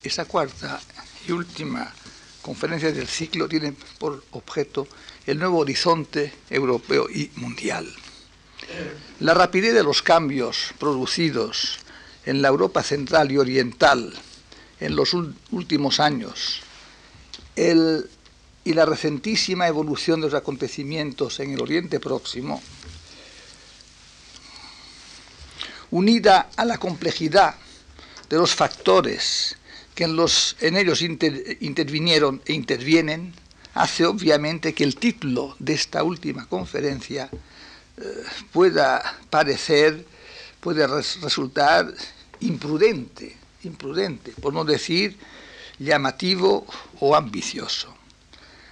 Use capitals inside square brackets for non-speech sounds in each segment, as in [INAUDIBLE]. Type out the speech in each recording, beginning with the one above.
Esa cuarta y última conferencia del ciclo tiene por objeto el nuevo horizonte europeo y mundial. La rapidez de los cambios producidos en la Europa central y oriental en los últimos años y la recentísima evolución de los acontecimientos en el Oriente Próximo, unida a la complejidad de los factores que en, los, en ellos intervinieron e intervienen, hace obviamente que el título de esta última conferencia eh, pueda parecer, puede resultar imprudente, imprudente, por no decir llamativo o ambicioso.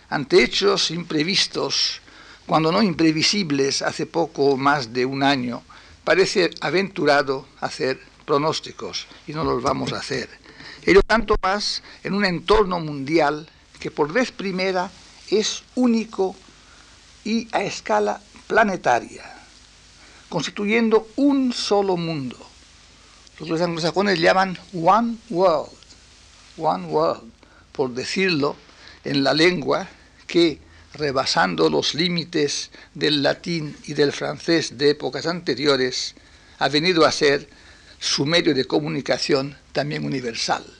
Ante hechos imprevistos, cuando no imprevisibles hace poco más de un año, parece aventurado hacer pronósticos y no los vamos a hacer Ello tanto más en un entorno mundial que por vez primera es único y a escala planetaria, constituyendo un solo mundo. Los anglosajones llaman One World, One World, por decirlo en la lengua que, rebasando los límites del latín y del francés de épocas anteriores, ha venido a ser su medio de comunicación también universal.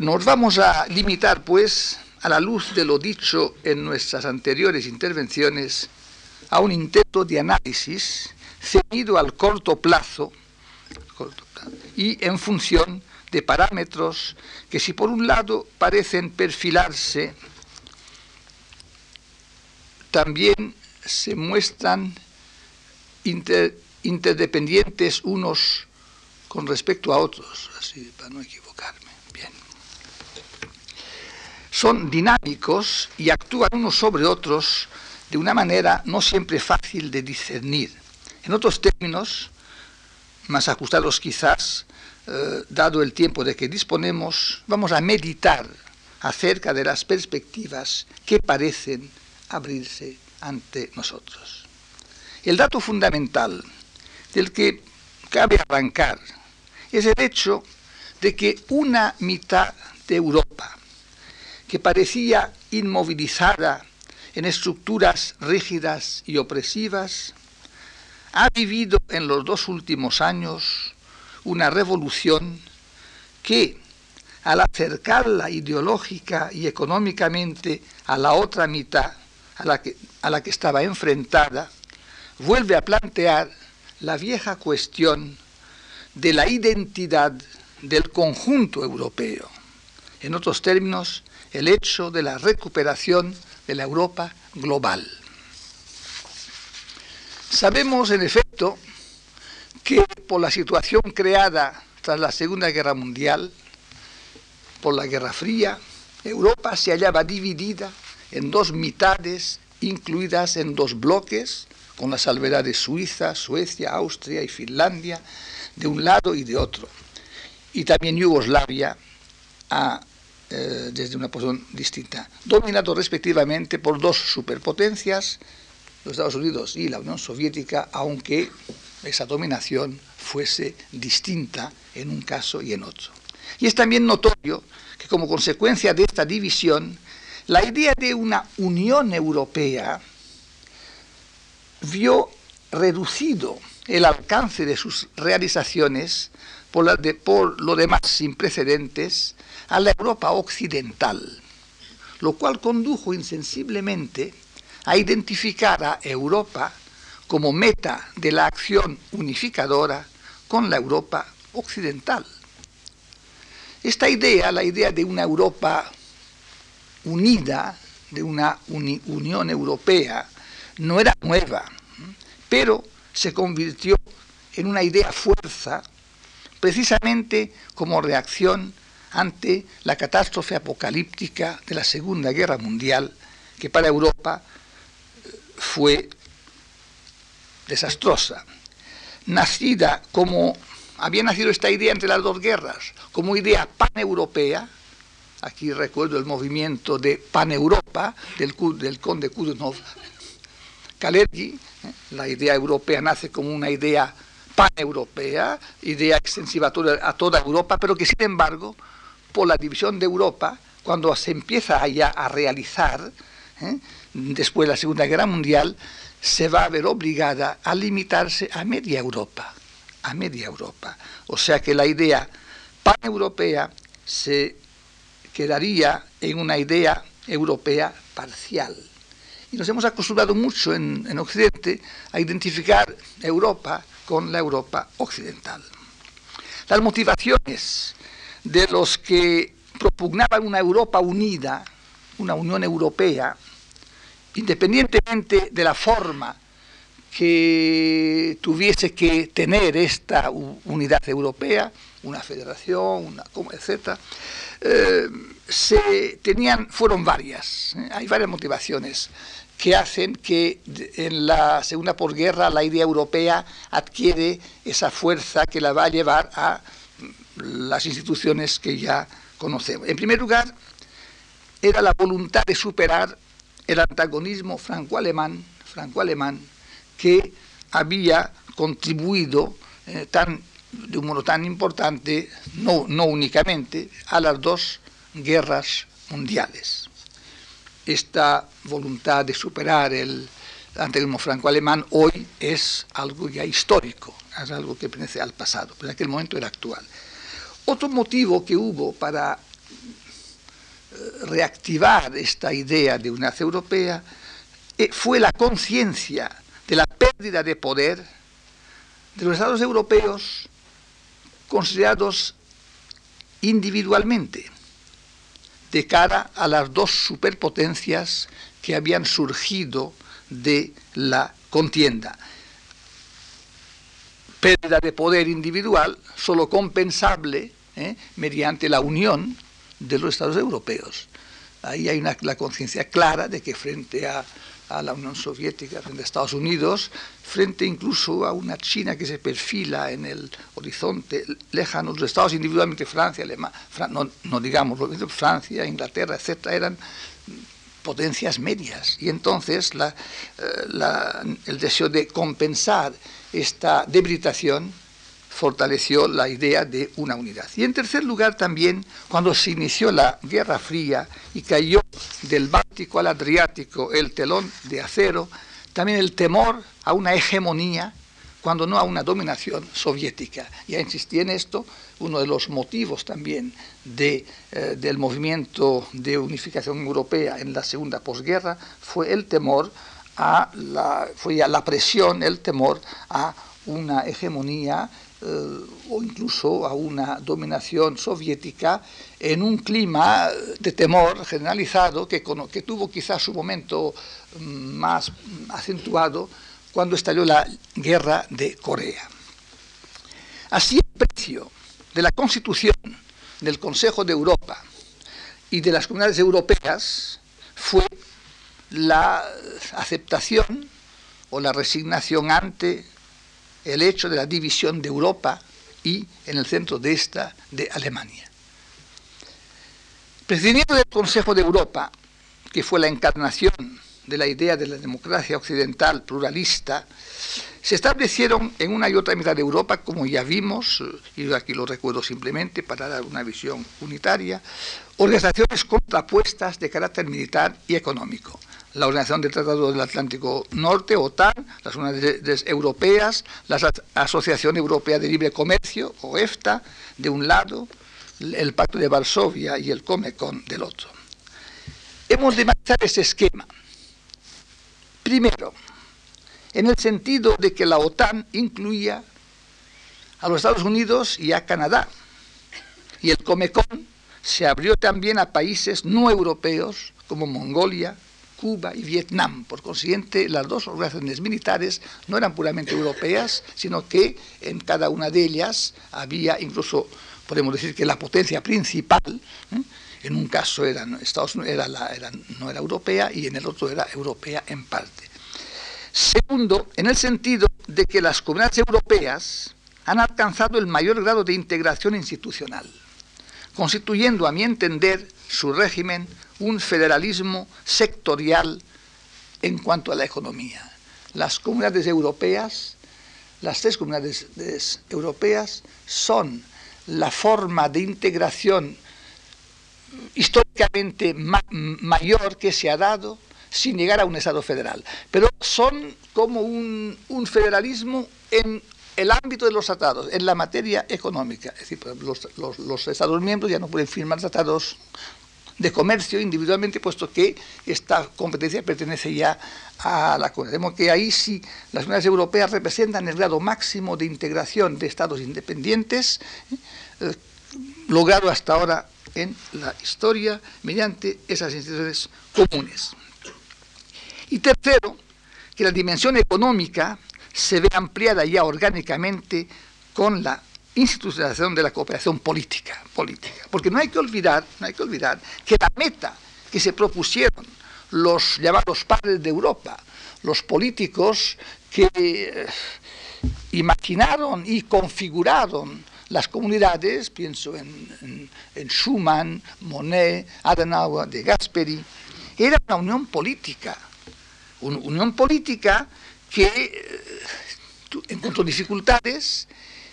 Nos vamos a limitar, pues, a la luz de lo dicho en nuestras anteriores intervenciones, a un intento de análisis ceñido al corto plazo y en función de parámetros que si por un lado parecen perfilarse, también se muestran interdependientes unos con respecto a otros, así para no equivocarme son dinámicos y actúan unos sobre otros de una manera no siempre fácil de discernir. En otros términos, más ajustados quizás, eh, dado el tiempo de que disponemos, vamos a meditar acerca de las perspectivas que parecen abrirse ante nosotros. El dato fundamental del que cabe arrancar es el hecho de que una mitad de Europa, que parecía inmovilizada en estructuras rígidas y opresivas, ha vivido en los dos últimos años una revolución que, al acercarla ideológica y económicamente a la otra mitad a la que, a la que estaba enfrentada, vuelve a plantear la vieja cuestión de la identidad del conjunto europeo. En otros términos, el hecho de la recuperación de la Europa global. Sabemos, en efecto, que por la situación creada tras la Segunda Guerra Mundial, por la Guerra Fría, Europa se hallaba dividida en dos mitades, incluidas en dos bloques, con las salvedades Suiza, Suecia, Austria y Finlandia, de un lado y de otro, y también Yugoslavia a eh, desde una posición distinta, dominado respectivamente por dos superpotencias, los Estados Unidos y la Unión Soviética, aunque esa dominación fuese distinta en un caso y en otro. Y es también notorio que como consecuencia de esta división, la idea de una Unión Europea vio reducido el alcance de sus realizaciones por, lo demás sin precedentes a la Europa occidental, lo cual condujo insensiblemente a identificar a Europa como meta de la acción unificadora con la Europa occidental. Esta idea, la idea de una Europa unida, de una Unión Europea, no era nueva, pero se convirtió en una idea fuerza precisamente como reacción ante la catástrofe apocalíptica de la Segunda Guerra Mundial, que para Europa eh, fue desastrosa. Nacida como había nacido esta idea entre las dos guerras, como idea paneuropea, aquí recuerdo el movimiento de Paneuropa del, del conde Kudunov Kalergi, ¿eh? la idea europea nace como una idea paneuropea, idea extensiva a toda Europa, pero que sin embargo, por la división de Europa, cuando se empieza ya a realizar, ¿eh? después de la Segunda Guerra Mundial, se va a ver obligada a limitarse a media Europa, a media Europa. O sea que la idea paneuropea se quedaría en una idea europea parcial. Y nos hemos acostumbrado mucho en, en Occidente a identificar Europa con la Europa occidental. Las motivaciones de los que propugnaban una Europa unida, una Unión Europea, independientemente de la forma que tuviese que tener esta unidad europea, una federación, una, etc., eh, se tenían, fueron varias, ¿eh? hay varias motivaciones que hacen que en la segunda posguerra la idea europea adquiere esa fuerza que la va a llevar a las instituciones que ya conocemos. En primer lugar, era la voluntad de superar el antagonismo franco-alemán, franco-alemán que había contribuido eh, tan, de un modo tan importante, no, no únicamente, a las dos guerras mundiales. Esta voluntad de superar el antagonismo franco-alemán hoy es algo ya histórico, es algo que pertenece al pasado, pero en aquel momento era actual. Otro motivo que hubo para reactivar esta idea de unidad europea eh, fue la conciencia de la pérdida de poder de los estados europeos considerados individualmente de cara a las dos superpotencias que habían surgido de la contienda. Pérdida de poder individual solo compensable eh, mediante la unión de los Estados europeos. Ahí hay una, la conciencia clara de que frente a, a, la Unión Soviética, frente a Estados Unidos, frente incluso a una China que se perfila en el horizonte lejano, los Estados individualmente, Francia, Alemania, Fran, no, no, digamos, Francia, Inglaterra, etcétera, eran potencias medias. Y entonces la, eh, la, el deseo de compensar esta debilitación fortaleció la idea de una unidad. Y en tercer lugar también, cuando se inició la Guerra Fría y cayó del Báltico al Adriático el telón de acero, también el temor a una hegemonía, cuando no a una dominación soviética. Ya insistí en esto, uno de los motivos también eh, del movimiento de unificación europea en la segunda posguerra fue el temor a la, fue a la presión, el temor a una hegemonía eh, o incluso a una dominación soviética en un clima de temor generalizado que, que tuvo quizás su momento mm, más acentuado cuando estalló la guerra de Corea. Así el precio de la constitución del Consejo de Europa y de las comunidades europeas fue la aceptación o la resignación ante el hecho de la división de Europa y en el centro de esta de Alemania. Prescindiendo del Consejo de Europa, que fue la encarnación de la idea de la democracia occidental pluralista, se establecieron en una y otra mitad de Europa, como ya vimos, y aquí lo recuerdo simplemente para dar una visión unitaria, organizaciones contrapuestas de carácter militar y económico la Organización del Tratado del Atlántico Norte, OTAN, las unidades europeas, la Asociación Europea de Libre Comercio, o EFTA, de un lado, el Pacto de Varsovia y el Comecon del otro. Hemos de marcar ese esquema. Primero, en el sentido de que la OTAN incluía a los Estados Unidos y a Canadá, y el Comecon se abrió también a países no europeos como Mongolia, Cuba y Vietnam. Por consiguiente, las dos organizaciones militares no eran puramente europeas, sino que en cada una de ellas había incluso, podemos decir que la potencia principal, ¿eh? en un caso era, Estados Unidos, era la, era, no era europea y en el otro era europea en parte. Segundo, en el sentido de que las comunidades europeas han alcanzado el mayor grado de integración institucional, constituyendo, a mi entender, su régimen un federalismo sectorial en cuanto a la economía. Las comunidades europeas las tres comunidades europeas son la forma de integración históricamente mayor que se ha dado sin llegar a un Estado federal. Pero son como un, federalismo en el ámbito de los tratados, en la materia económica. Es decir, los, Estados miembros ya no pueden firmar tratados de comercio individualmente, puesto que esta competencia pertenece ya a la comunidad. que ahí sí las comunidades europeas representan el grado máximo de integración de estados independientes, eh, logrado hasta ahora en la historia mediante esas instituciones comunes. Y tercero, que la dimensión económica se ve ampliada ya orgánicamente con la institucionalización de la cooperación política, política. Porque no hay que olvidar, no hay que olvidar que la meta que se propusieron los llamados padres de Europa, los políticos que eh, imaginaron y configuraron las comunidades, pienso en, en Schumann, Monet, Adenauer, de Gasperi, era una unión política una unión política que eh, encontró dificultades,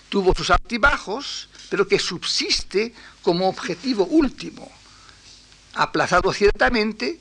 tuvo sus altibajos, pero que subsiste como objetivo último, aplazado ciertamente,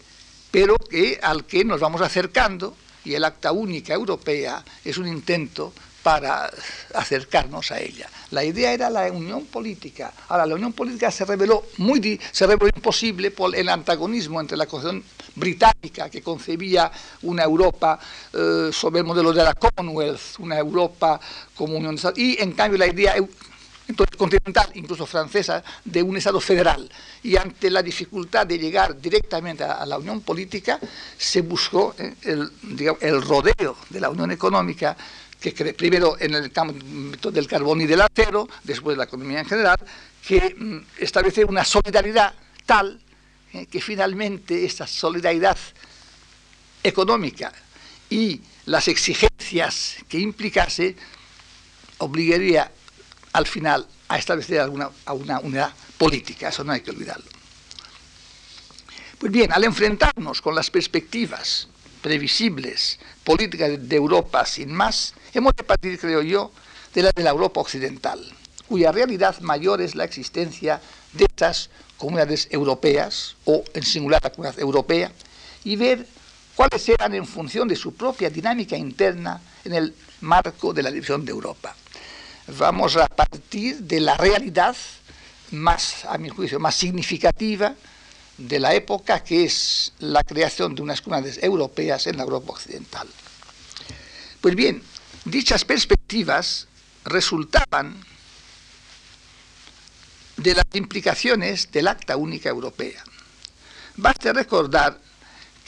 pero que, al que nos vamos acercando, y el Acta Única Europea es un intento para acercarnos a ella. La idea era la unión política. Ahora, la unión política se reveló, muy, se reveló imposible por el antagonismo entre la Constitución británica, que concebía una Europa eh, sobre el modelo de la Commonwealth, una Europa como unión de y en cambio la idea continental, incluso francesa, de un Estado federal. Y ante la dificultad de llegar directamente a, la unión política, se buscó eh, el, el rodeo de la unión económica que primero en el campo del carbón y del acero, después de la economía en general, que mm, establece una solidaridad tal eh, que finalmente esta solidaridad económica y las exigencias que implicase obligaría al final a establecer alguna, a una unidad política, eso no hay que olvidarlo. Pues bien, al enfrentarnos con las perspectivas previsibles políticas de Europa sin más, hemos de partir, creo yo, de la de la Europa occidental, cuya realidad mayor es la existencia de estas comunidades europeas, o en singular la comunidad europea, y ver cuáles eran en función de su propia dinámica interna en el marco de la división de Europa. Vamos a partir de la realidad más, a mi juicio, más significativa de la época, que es la creación de unas comunidades europeas en la Europa occidental. Pues bien, dichas perspectivas resultaban de las implicaciones del Acta Única Europea. Basta recordar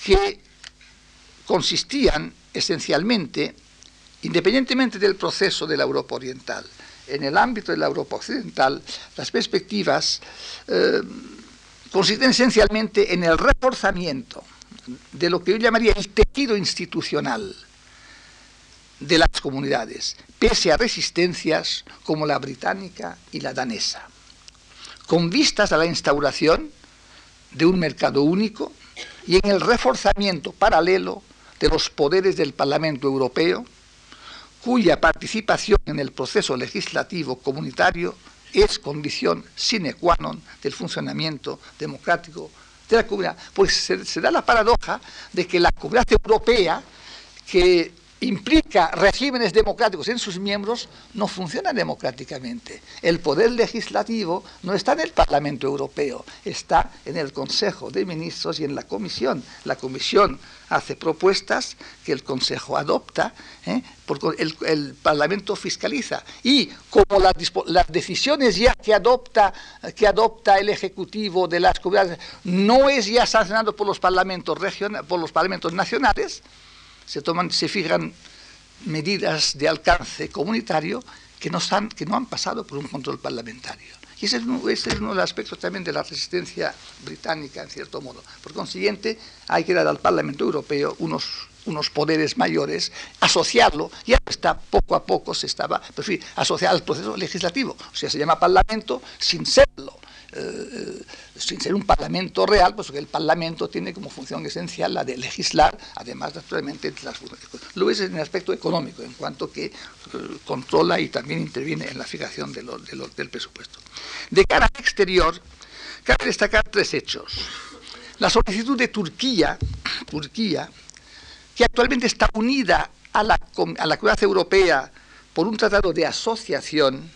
que consistían esencialmente, independientemente del proceso de la Europa Oriental, en el ámbito de la Europa Occidental, las perspectivas eh, consisten esencialmente en el reforzamiento de lo que yo llamaría el tejido institucional de las comunidades, pese a resistencias como la británica y la danesa con vistas a la instauración de un mercado único y en el reforzamiento paralelo de los poderes del Parlamento Europeo, cuya participación en el proceso legislativo comunitario es condición sine qua non del funcionamiento democrático de la comunidad. Pues se, da la paradoja de que la comunidad europea, que implica regímenes democráticos en sus miembros, no funciona democráticamente. El poder legislativo no está en el Parlamento Europeo, está en el Consejo de Ministros y en la Comisión. La Comisión hace propuestas que el Consejo adopta, ¿eh? porque el, Parlamento fiscaliza. Y como las, decisiones ya que adopta, que adopta el Ejecutivo de las comunidades no es ya sancionado por los parlamentos, por los parlamentos nacionales, se, toman, se fijan medidas de alcance comunitario que no, que no han pasado por un control parlamentario. Y ese es, uno, de los aspectos también de la resistencia británica, en cierto modo. Por consiguiente, hay que dar al Parlamento Europeo unos, unos poderes mayores, asociarlo, ya está poco a poco se estaba, pero asociar al proceso legislativo. O sea, se llama Parlamento sin serlo. eh, sin ser un parlamento real, pues que el parlamento tiene como función esencial la de legislar, además naturalmente las Lo es en el aspecto económico, en cuanto que controla y también interviene en la fijación del presupuesto. De cara al exterior, cabe destacar tres hechos. La solicitud de Turquía, Turquía que actualmente está unida a la, a la Comunidad Europea por un tratado de asociación,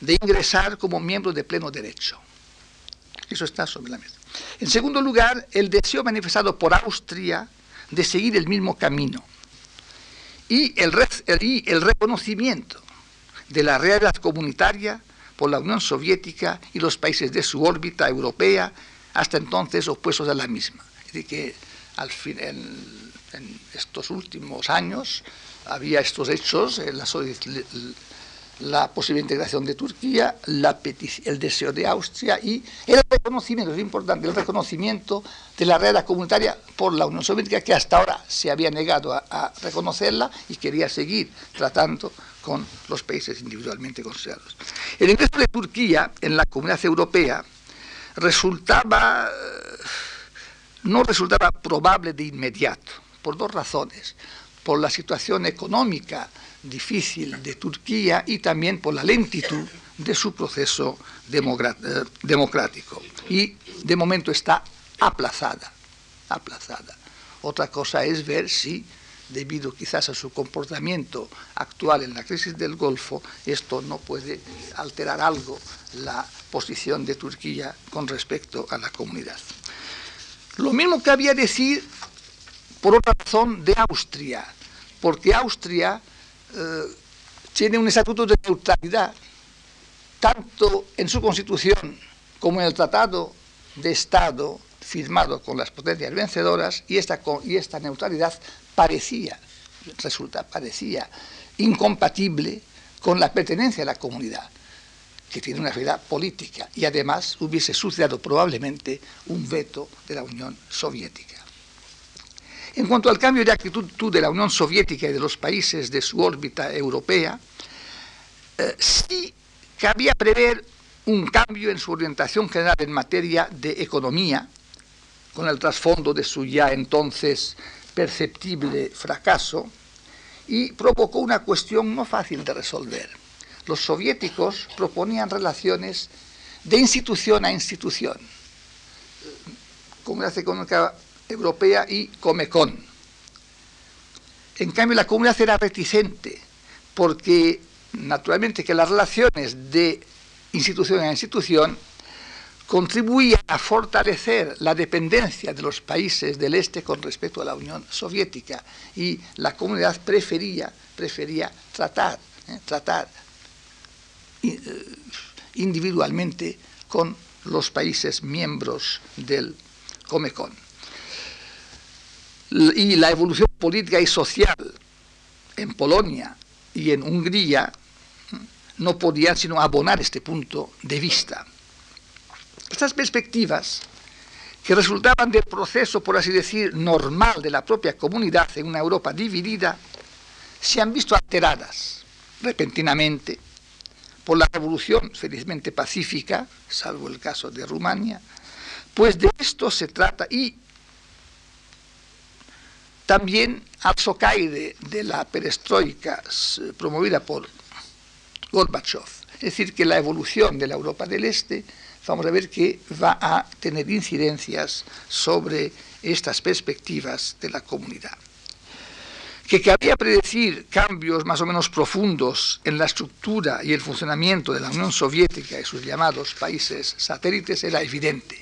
de ingresar como miembro de pleno derecho. Eso está sobre la mesa. En segundo lugar, el deseo manifestado por Austria de seguir el mismo camino y el, y el reconocimiento de la realidad comunitaria por la Unión Soviética y los países de su órbita europea, hasta entonces opuestos a la misma. Es decir, que al fin, en, estos últimos años había estos hechos, eh, la, la posible integración de Turquía, la el deseo de Austria y el reconocimiento, es importante, el reconocimiento de la realidad comunitaria por la Unión Soviética, que hasta ahora se había negado a reconocerla y quería seguir tratando con los países individualmente considerados. El ingreso de Turquía en la comunidad europea resultaba, no resultaba probable de inmediato, por dos razones. Por la situación económica difícil de Turquía y también por la lentitud de su proceso eh, democrático. Y de momento está aplazada, aplazada. Otra cosa es ver si debido quizás a su comportamiento actual en la crisis del Golfo, esto no puede alterar algo la posición de Turquía con respecto a la comunidad. Lo mismo que había decir, por otra razón, de Austria, porque Austria eh, tiene un estatuto de neutralidad, tanto en su constitución como en el Tratado de Estado firmado con las potencias vencedoras, y esta, y esta neutralidad parecía, resulta, parecía incompatible con la pertenencia a la comunidad, que tiene una realidad política y además hubiese suscitado probablemente un veto de la Unión Soviética. En cuanto al cambio de actitud de la Unión Soviética y de los países de su órbita europea, eh, sí cabía prever un cambio en su orientación general en materia de economía, con el trasfondo de su ya entonces perceptible fracaso y provocó una cuestión no fácil de resolver. Los soviéticos proponían relaciones de institución a institución, Comunidad Económica Europea y Comecon. En cambio, la comunidad era reticente, porque naturalmente que las relaciones de institución a institución contribuía a fortalecer la dependencia de los países del este con respecto a la Unión Soviética y la comunidad prefería, prefería tratar, eh, tratar eh, individualmente con los países miembros del Comecon. Y la evolución política y social en Polonia y en Hungría mm, no podían sino abonar este punto de vista. Estas perspectivas, que resultaban del proceso, por así decir, normal de la propia comunidad en una Europa dividida, se han visto alteradas repentinamente por la revolución felizmente pacífica, salvo el caso de Rumania, pues de esto se trata y también al socaire de la perestroika promovida por Gorbachev, es decir, que la evolución de la Europa del Este vamos a ver que va a tener incidencias sobre estas perspectivas de la comunidad. Que cabía predecir cambios más o menos profundos en la estructura y el funcionamiento de la Unión Soviética y sus llamados países satélites era evidente.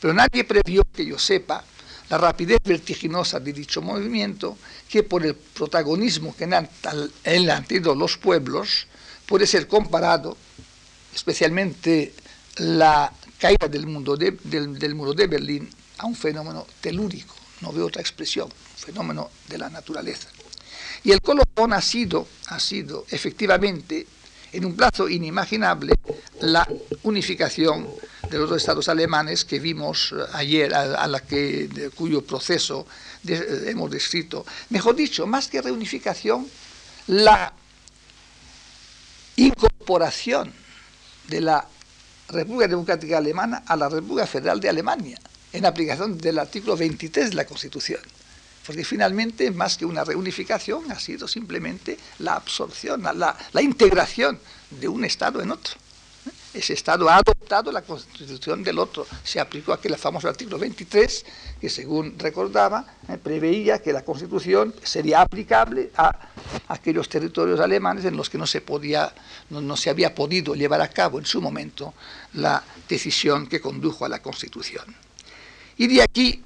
Pero nadie previó, que yo sepa, la rapidez vertiginosa de dicho movimiento, que por el protagonismo que han tenido los pueblos, puede ser comparado, especialmente la caída del, mundo del, muro de Berlín a un fenómeno telúrico, no veo otra expresión, un fenómeno de la naturaleza. Y el colofón ha sido, ha sido efectivamente, en un plazo inimaginable, la unificación de los dos estados alemanes que vimos eh, ayer, a, la que, cuyo proceso eh, hemos descrito. Mejor dicho, más que reunificación, la incorporación de la República Democrática Alemana a la República Federal de Alemania, en aplicación del artículo 23 de la Constitución. Porque finalmente, más que una reunificación, ha sido simplemente la absorción, la, la integración de un Estado en otro ese Estado ha adoptado la constitución del otro. Se aplicó aquel famoso artículo 23, que según recordaba, eh, preveía que la constitución sería aplicable a aquellos territorios alemanes en los que no se, podía, no, se había podido llevar a cabo en su momento la decisión que condujo a la constitución. Y de aquí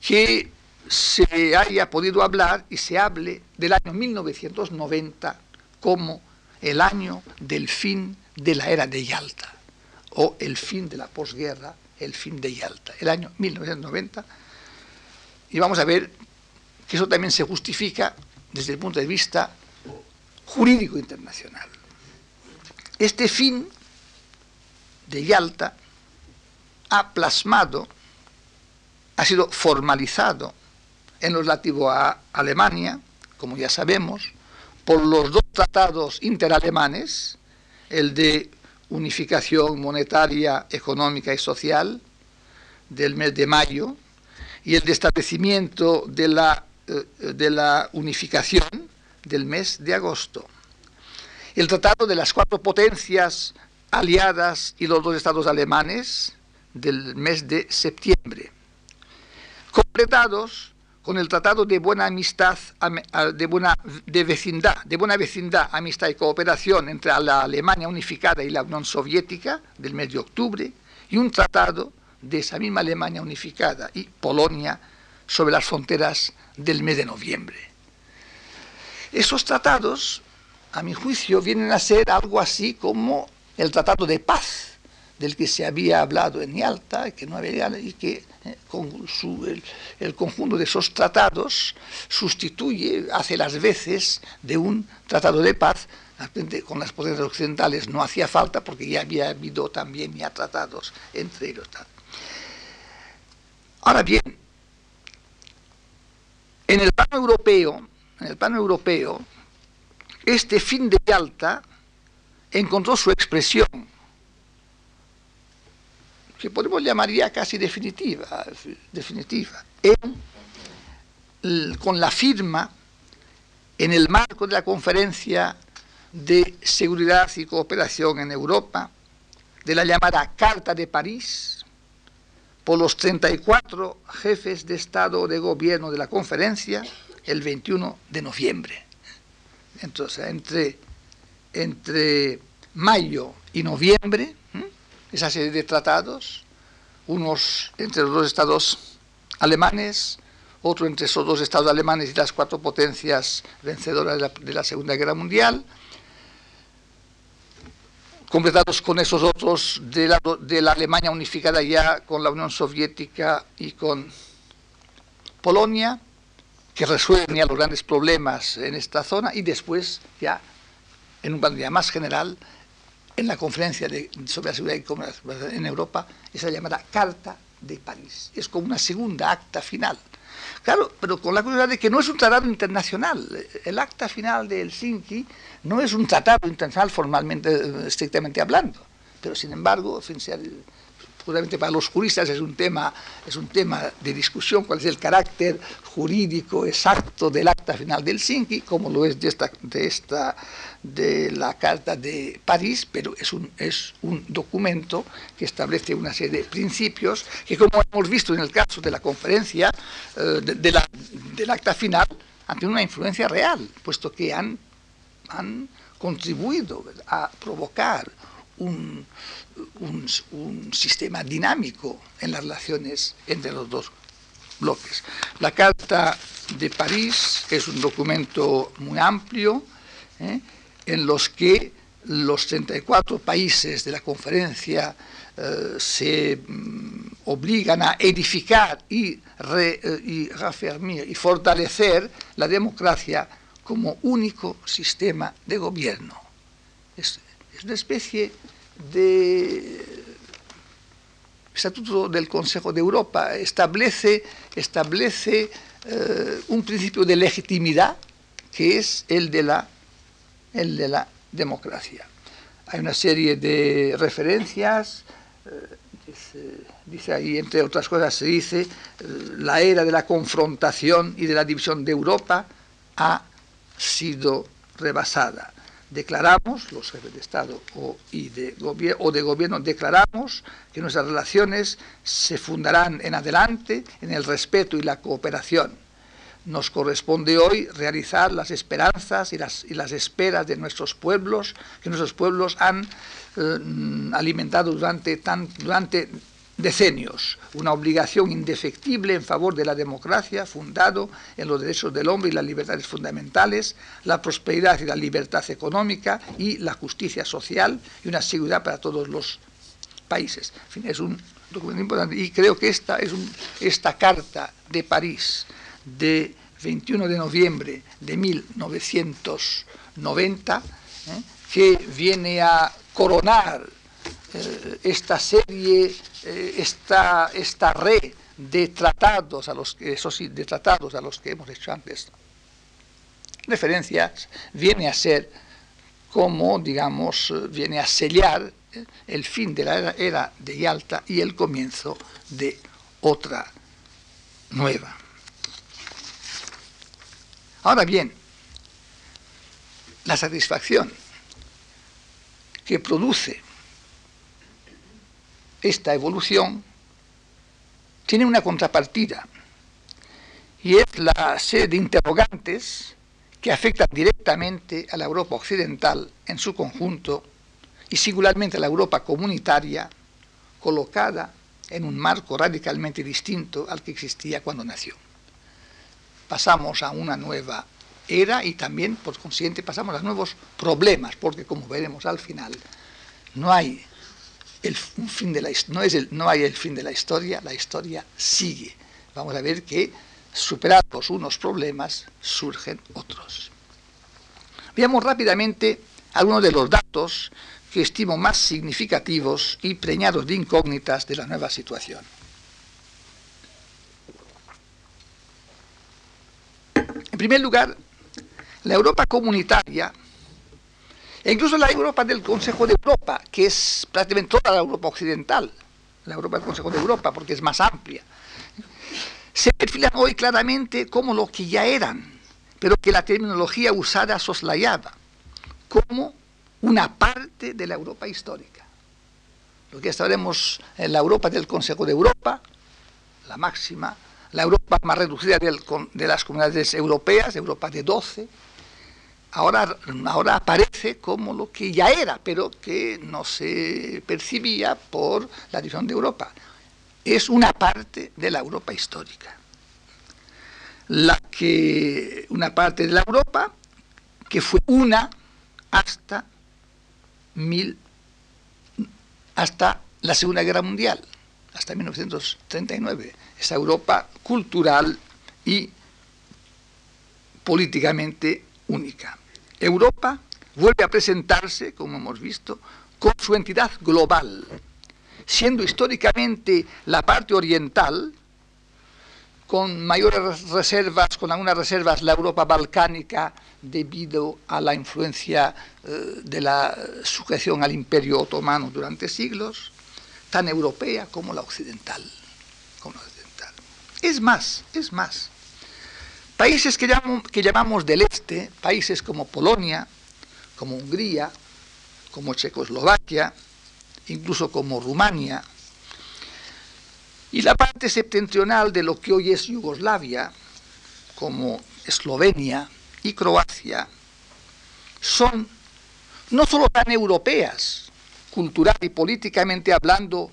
que se haya podido hablar y se hable del año 1990 como el año del fin de la era de Yalta, o el fin de la posguerra, el fin de Yalta, el año 1990. Y vamos a ver que eso también se justifica desde el punto de vista jurídico internacional. Este fin de Yalta ha plasmado, ha sido formalizado en lo relativo a Alemania, como ya sabemos, por los dos tratados interalemanes, el de unificación monetaria, económica y social del mes de mayo y el de establecimiento de la, eh, de la unificación del mes de agosto. El tratado de las cuatro potencias aliadas y los dos estados alemanes del mes de septiembre, completados con el Tratado de Buena Amistad, de buena, vecindad, de buena vecindad, amistad y cooperación entre la Alemania unificada y la Unión Soviética del mes de octubre, y un tratado de esa misma Alemania unificada y Polonia sobre las fronteras del mes de noviembre. Esos tratados, a mi juicio, vienen a ser algo así como el Tratado de Paz del que se había hablado en Yalta que no había, y que eh, con el, conjunto de esos tratados sustituye, hace las veces de un tratado de paz. Con las potencias occidentales no hacía falta porque ya había habido también ya tratados entre ellos. Ahora bien, en el plano europeo, en el plano europeo, este fin de Yalta encontró su expresión que podemos llamar ya casi definitiva, definitiva con la firma en el marco de la conferencia de seguridad y cooperación en Europa, de la llamada Carta de París, por los 34 jefes de Estado o de Gobierno de la conferencia, el 21 de noviembre. Entonces, entre, entre mayo y noviembre, esa serie de tratados, unos entre los dos estados alemanes, otro entre esos dos estados alemanes y las cuatro potencias vencedoras de la, Segunda Guerra Mundial, completados con esos otros de la, de la Alemania unificada ya con la Unión Soviética y con Polonia, que resuelven ya los grandes problemas en esta zona, y después ya, en un plano más general, en la conferencia sobre la seguridad y comercio en Europa, esa llamada Carta de París. Es como una segunda acta final. Claro, pero con la curiosidad de que no es un tratado internacional. El acta final de Helsinki no es un tratado internacional formalmente, estrictamente hablando. Pero sin embargo, seguramente para los juristas es un tema es un tema de discusión cuál es el carácter jurídico exacto del acta final del Helsinki como lo es de esta de esta de la Carta de París, pero es un, es un documento que establece una serie de principios que, como hemos visto en el caso de la conferencia eh, de, la, del acta final, han tenido una influencia real, puesto que han, han contribuido a provocar un, un, sistema dinámico en las relaciones entre los dos bloques. La Carta de París es un documento muy amplio, ¿eh? en los que los 34 países de la conferencia eh, se mm, obligan a edificar y, eh, y, y fortalecer la democracia como único sistema de gobierno. Es, una especie de estatuto del Consejo de Europa, establece, establece eh, un principio de legitimidad que es el de la el de la democracia. hay una serie de referencias, eh, dice, ahí, entre otras cosas, se dice, eh, la era de la confrontación y de la división de Europa ha sido rebasada. Declaramos, los jefes de Estado o, de o de gobierno, declaramos que nuestras relaciones se fundarán en adelante en el respeto y la cooperación. Nos corresponde hoy realizar las esperanzas y las, y las esperas de nuestros pueblos, que nuestros pueblos han eh, alimentado durante, tan, durante decenios, una obligación indefectible en favor de la democracia, fundado en los derechos del hombre y las libertades fundamentales, la prosperidad y la libertad económica y la justicia social y una seguridad para todos los países. Es un documento importante y creo que esta, es esta carta de París de 21 de noviembre de 1990, ¿eh? que viene a coronar esta serie, eh, esta, esta red de tratados a los eso de tratados a los que hemos hecho antes referencias, viene a ser como, digamos, viene a sellar el fin de la era de Yalta y el comienzo de otra nueva. Ahora bien, la satisfacción que produce esta evolución tiene una contrapartida y es la serie de interrogantes que afectan directamente a la Europa occidental en su conjunto y singularmente a la Europa comunitaria colocada en un marco radicalmente distinto al que existía cuando nació. Pasamos a una nueva era y también, por consiguiente, pasamos a nuevos problemas, porque como veremos al final, no hay el fin de la no es el, no hay el fin de la historia, la historia sigue. Vamos a ver que superados unos problemas surgen otros. Veamos rápidamente algunos de los datos que estimo más significativos y preñados de incógnitas de la nueva situación. primer lugar, la Europa comunitaria, e incluso la Europa del Consejo de Europa, que es prácticamente toda la Europa occidental, la Europa del Consejo de Europa, porque es más amplia, se perfilan hoy claramente como lo que ya eran, pero que la terminología usada soslayaba, como una parte de la Europa histórica. Lo que estaremos en la Europa del Consejo de Europa, la máxima la Europa más reducida de las comunidades europeas, Europa de 12, ahora, ahora aparece como lo que ya era, pero que no se percibía por la división de Europa. Es una parte de la Europa histórica. La que, una parte de la Europa que fue una hasta, mil, hasta la Segunda Guerra Mundial, hasta 1939 esa Europa cultural y políticamente única. Europa vuelve a presentarse, como hemos visto, con su entidad global, siendo históricamente la parte oriental, con mayores reservas, con algunas reservas, la Europa balcánica, debido a la influencia eh, de la sujeción al imperio otomano durante siglos, tan europea como la occidental. Como la es más, es más. Países que, llamamos del este, países como Polonia, como Hungría, como Checoslovaquia, incluso como Rumania, y la parte septentrional de lo que hoy es Yugoslavia, como Eslovenia y Croacia, son no solo tan europeas, cultural y políticamente hablando,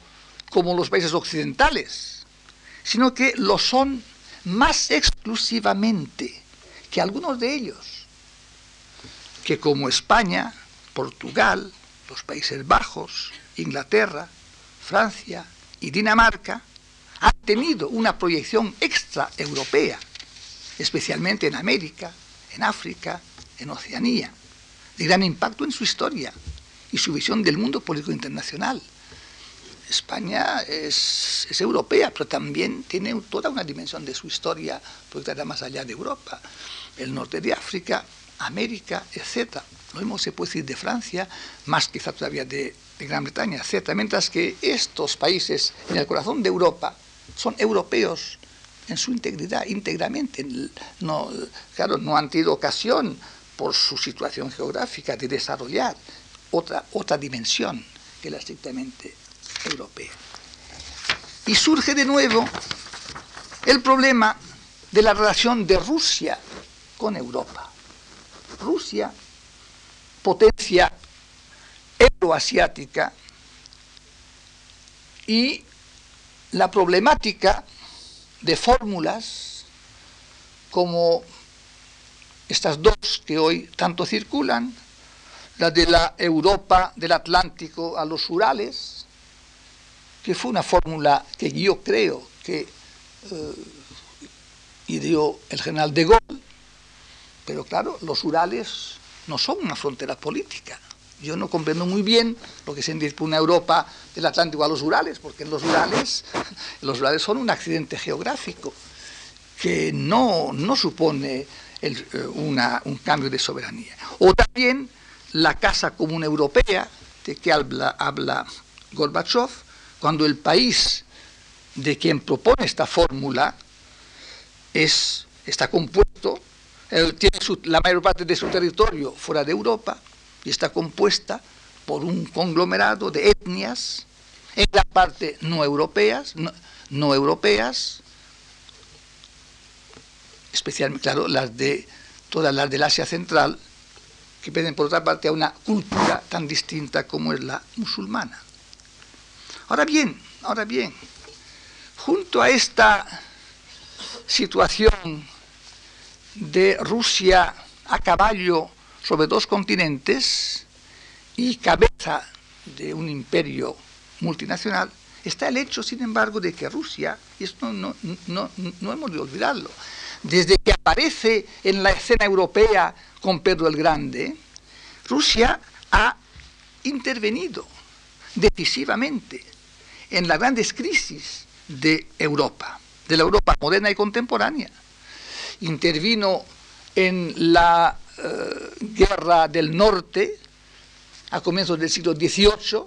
como los países occidentales, sino que lo son más exclusivamente que algunos de ellos, que como España, Portugal, los Países Bajos, Inglaterra, Francia y Dinamarca, han tenido una proyección extraeuropea, especialmente en América, en África, en Oceanía, de gran impacto en su historia y su visión del mundo político internacional. España es, europea, pero también tiene toda una dimensión de su historia, está más allá de Europa. El norte de África, América, etc. Lo mismo se puede decir de Francia, más quizá todavía de, Gran Bretaña, etc. Mientras que estos países en el corazón de Europa son europeos en su integridad, íntegramente. No, claro, no han tenido ocasión por su situación geográfica de desarrollar otra, otra dimensión que la estrictamente europea. Y surge de nuevo el problema de la relación de Rusia con Europa. Rusia, potencia euroasiática, y la problemática de fórmulas como estas dos que hoy tanto circulan, la de la Europa del Atlántico a los Urales, que fue una fórmula que yo creo que eh, ideó el general de Gaulle, pero claro, los Urales no son una frontera política. Yo no comprendo muy bien lo que se por una Europa del Atlántico a los Urales, porque los Urales, [LAUGHS] los Urales son un accidente geográfico que no, no supone eh, un cambio de soberanía. O también la Casa Común Europea, de que habla, habla Gorbachev, cuando el país de quien propone esta fórmula es, está compuesto, eh, tiene la mayor parte de su territorio fuera de Europa, y está compuesta por un conglomerado de etnias, en la parte no europeas, no, europeas, especialmente, claro, las de todas las del Asia Central, que pertenecen por otra parte a una cultura tan distinta como es la musulmana. Ahora bien, ahora bien, junto a esta situación de Rusia a caballo sobre dos continentes y cabeza de un imperio multinacional, está el hecho, sin embargo, de que Rusia, y esto no, no, hemos de olvidarlo, desde que aparece en la escena europea con Pedro el Grande, Rusia ha intervenido decisivamente en las grandes crisis de Europa, de la Europa moderna y contemporánea. Intervino en la eh, guerra del norte, a comienzos del siglo XVIII,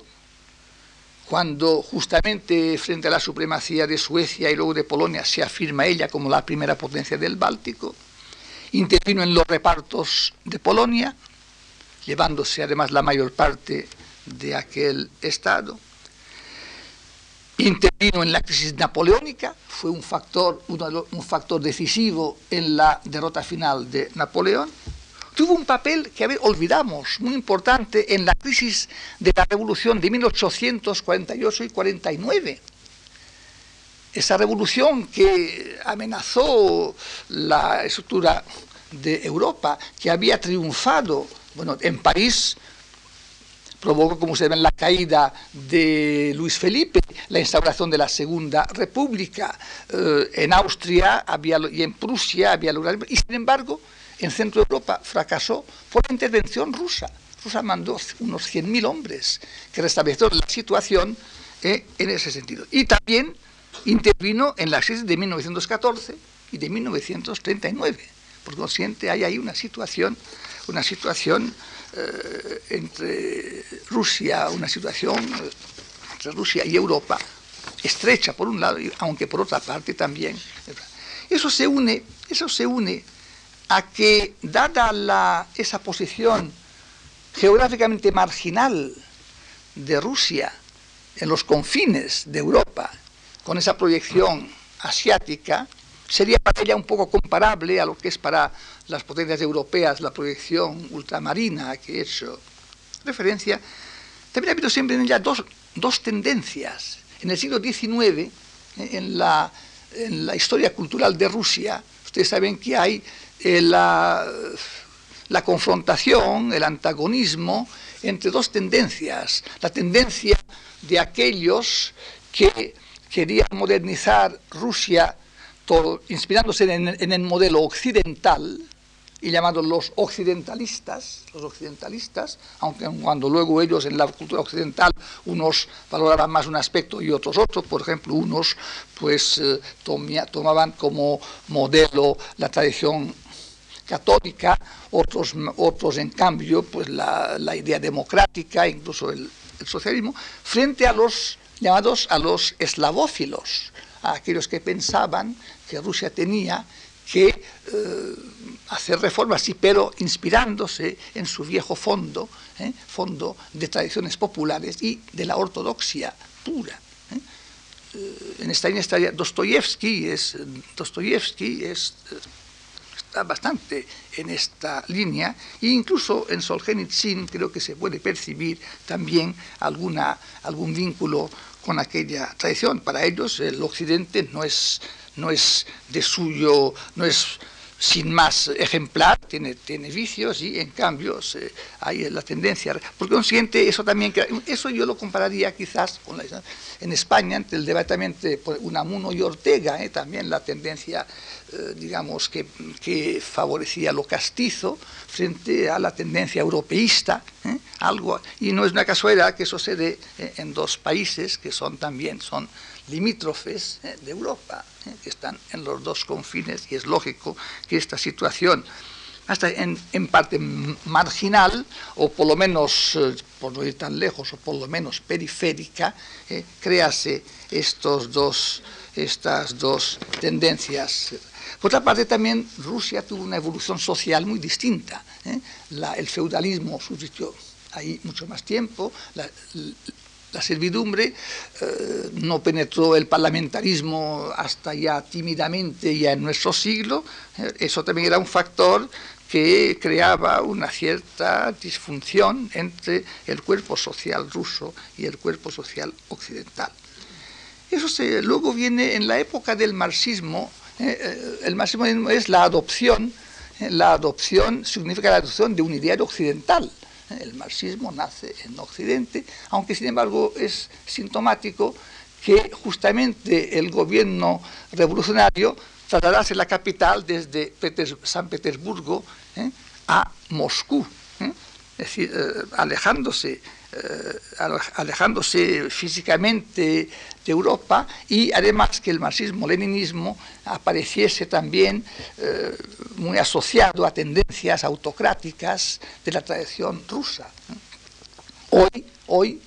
cuando justamente frente a la supremacía de Suecia y luego de Polonia se afirma ella como la primera potencia del Báltico, intervino en los repartos de Polonia, llevándose además la mayor parte de aquel estado, intervino en la crisis napoleónica, fue un factor, un factor decisivo en la derrota final de Napoleón, tuvo un papel que a ver, olvidamos, muy importante en la crisis de la revolución de 1848 y 49. Esa revolución que amenazó la estructura de Europa, que había triunfado bueno, en París, provocó, como se ve, la caída de Luis Felipe, la instauración de la Segunda República. Eh, en Austria y en Prusia había lugar. Y sin embargo, en Centro Europa fracasó por la intervención rusa. Rusia mandó unos 100.000 hombres que restablecieron la situación eh, en ese sentido. Y también intervino en la crisis de 1914 y de 1939. Por consiguiente, hay ahí una situación, una situación eh, entre Rusia, una situación eh, entre Rusia y Europa estrecha por un lado, aunque por otra parte también. Eso se une, eso se une a que, dada la, esa posición geográficamente marginal de Rusia en los confines de Europa, con esa proyección asiática, sería para ella un poco comparable a lo que es para las potencias europeas la proyección ultramarina que he referencia. También ha habido siempre en ella dos, dos tendencias. En el siglo XIX, eh, en la, en la historia cultural de Rusia, ustedes saben que hay eh, la, la confrontación, el antagonismo entre dos tendencias. La tendencia de aquellos que querían modernizar Rusia inspirándose en, el modelo occidental y llamados los occidentalistas, los occidentalistas, aunque cuando luego ellos en la cultura occidental unos valoraban más un aspecto y otros otro, por ejemplo, unos pues eh, tomaban como modelo la tradición católica, otros, otros en cambio, pues la, idea democrática, incluso el, socialismo, frente a los llamados a los eslavófilos, a aquellos que pensaban que Rusia tenía que eh, hacer reformas, sí, pero inspirándose en su viejo fondo, ¿eh? fondo de tradiciones populares y de la ortodoxia pura. ¿eh? en esta línea estaría Dostoyevsky, es, Dostoyevsky es, está bastante en esta línea, e incluso en Solzhenitsyn creo que se puede percibir también alguna, algún vínculo con aquella tradición. Para ellos el occidente no es no es de suyo, no es sin más ejemplar, tiene, tiene vicios y en cambio hay la tendencia. Por consiguiente, eso también, eso yo lo compararía quizás con la, en España, entre el debate también de Unamuno y Ortega, ¿eh? también la tendencia, eh, digamos, que, que, favorecía lo castizo frente a la tendencia europeísta, ¿eh? algo, y no es una casualidad que eso se dé en dos países que son también, son limítrofes eh, de Europa, eh, que están en los dos confines, y es lógico que esta situación, hasta en, parte marginal, o por lo menos, eh, por no ir tan lejos, o por lo menos periférica, crease estos dos, estas dos tendencias. Por otra parte, también Rusia tuvo una evolución social muy distinta. el feudalismo subsistió ahí mucho más tiempo, la servidumbre, eh, no penetró el parlamentarismo hasta ya tímidamente, ya en nuestro siglo, eh, eso también era un factor que creaba una cierta disfunción entre el cuerpo social ruso y el cuerpo social occidental. Eso se, luego viene en la época del marxismo, eh, el marxismo es la adopción, la adopción significa la adopción de un ideario occidental, el marxismo nace en Occidente, aunque sin embargo es sintomático que justamente el gobierno revolucionario trasladase la capital desde San Petersburgo ¿eh? a Moscú, ¿eh? es decir, eh, alejándose alejándose físicamente de Europa y además que el marxismo-leninismo apareciese también eh, muy asociado a tendencias autocráticas de la tradición rusa. Hoy, hoy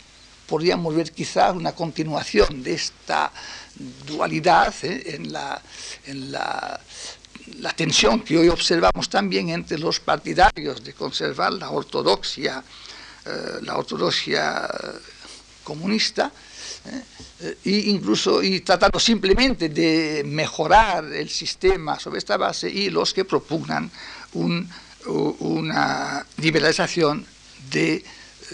podríamos ver quizás una continuación de esta dualidad eh, en, la, en la, la tensión que hoy observamos también entre los partidarios de conservar la ortodoxia eh, la ortodoxia comunista, eh, e incluso y tratando simplemente de mejorar el sistema sobre esta base y los que propugnan una liberalización de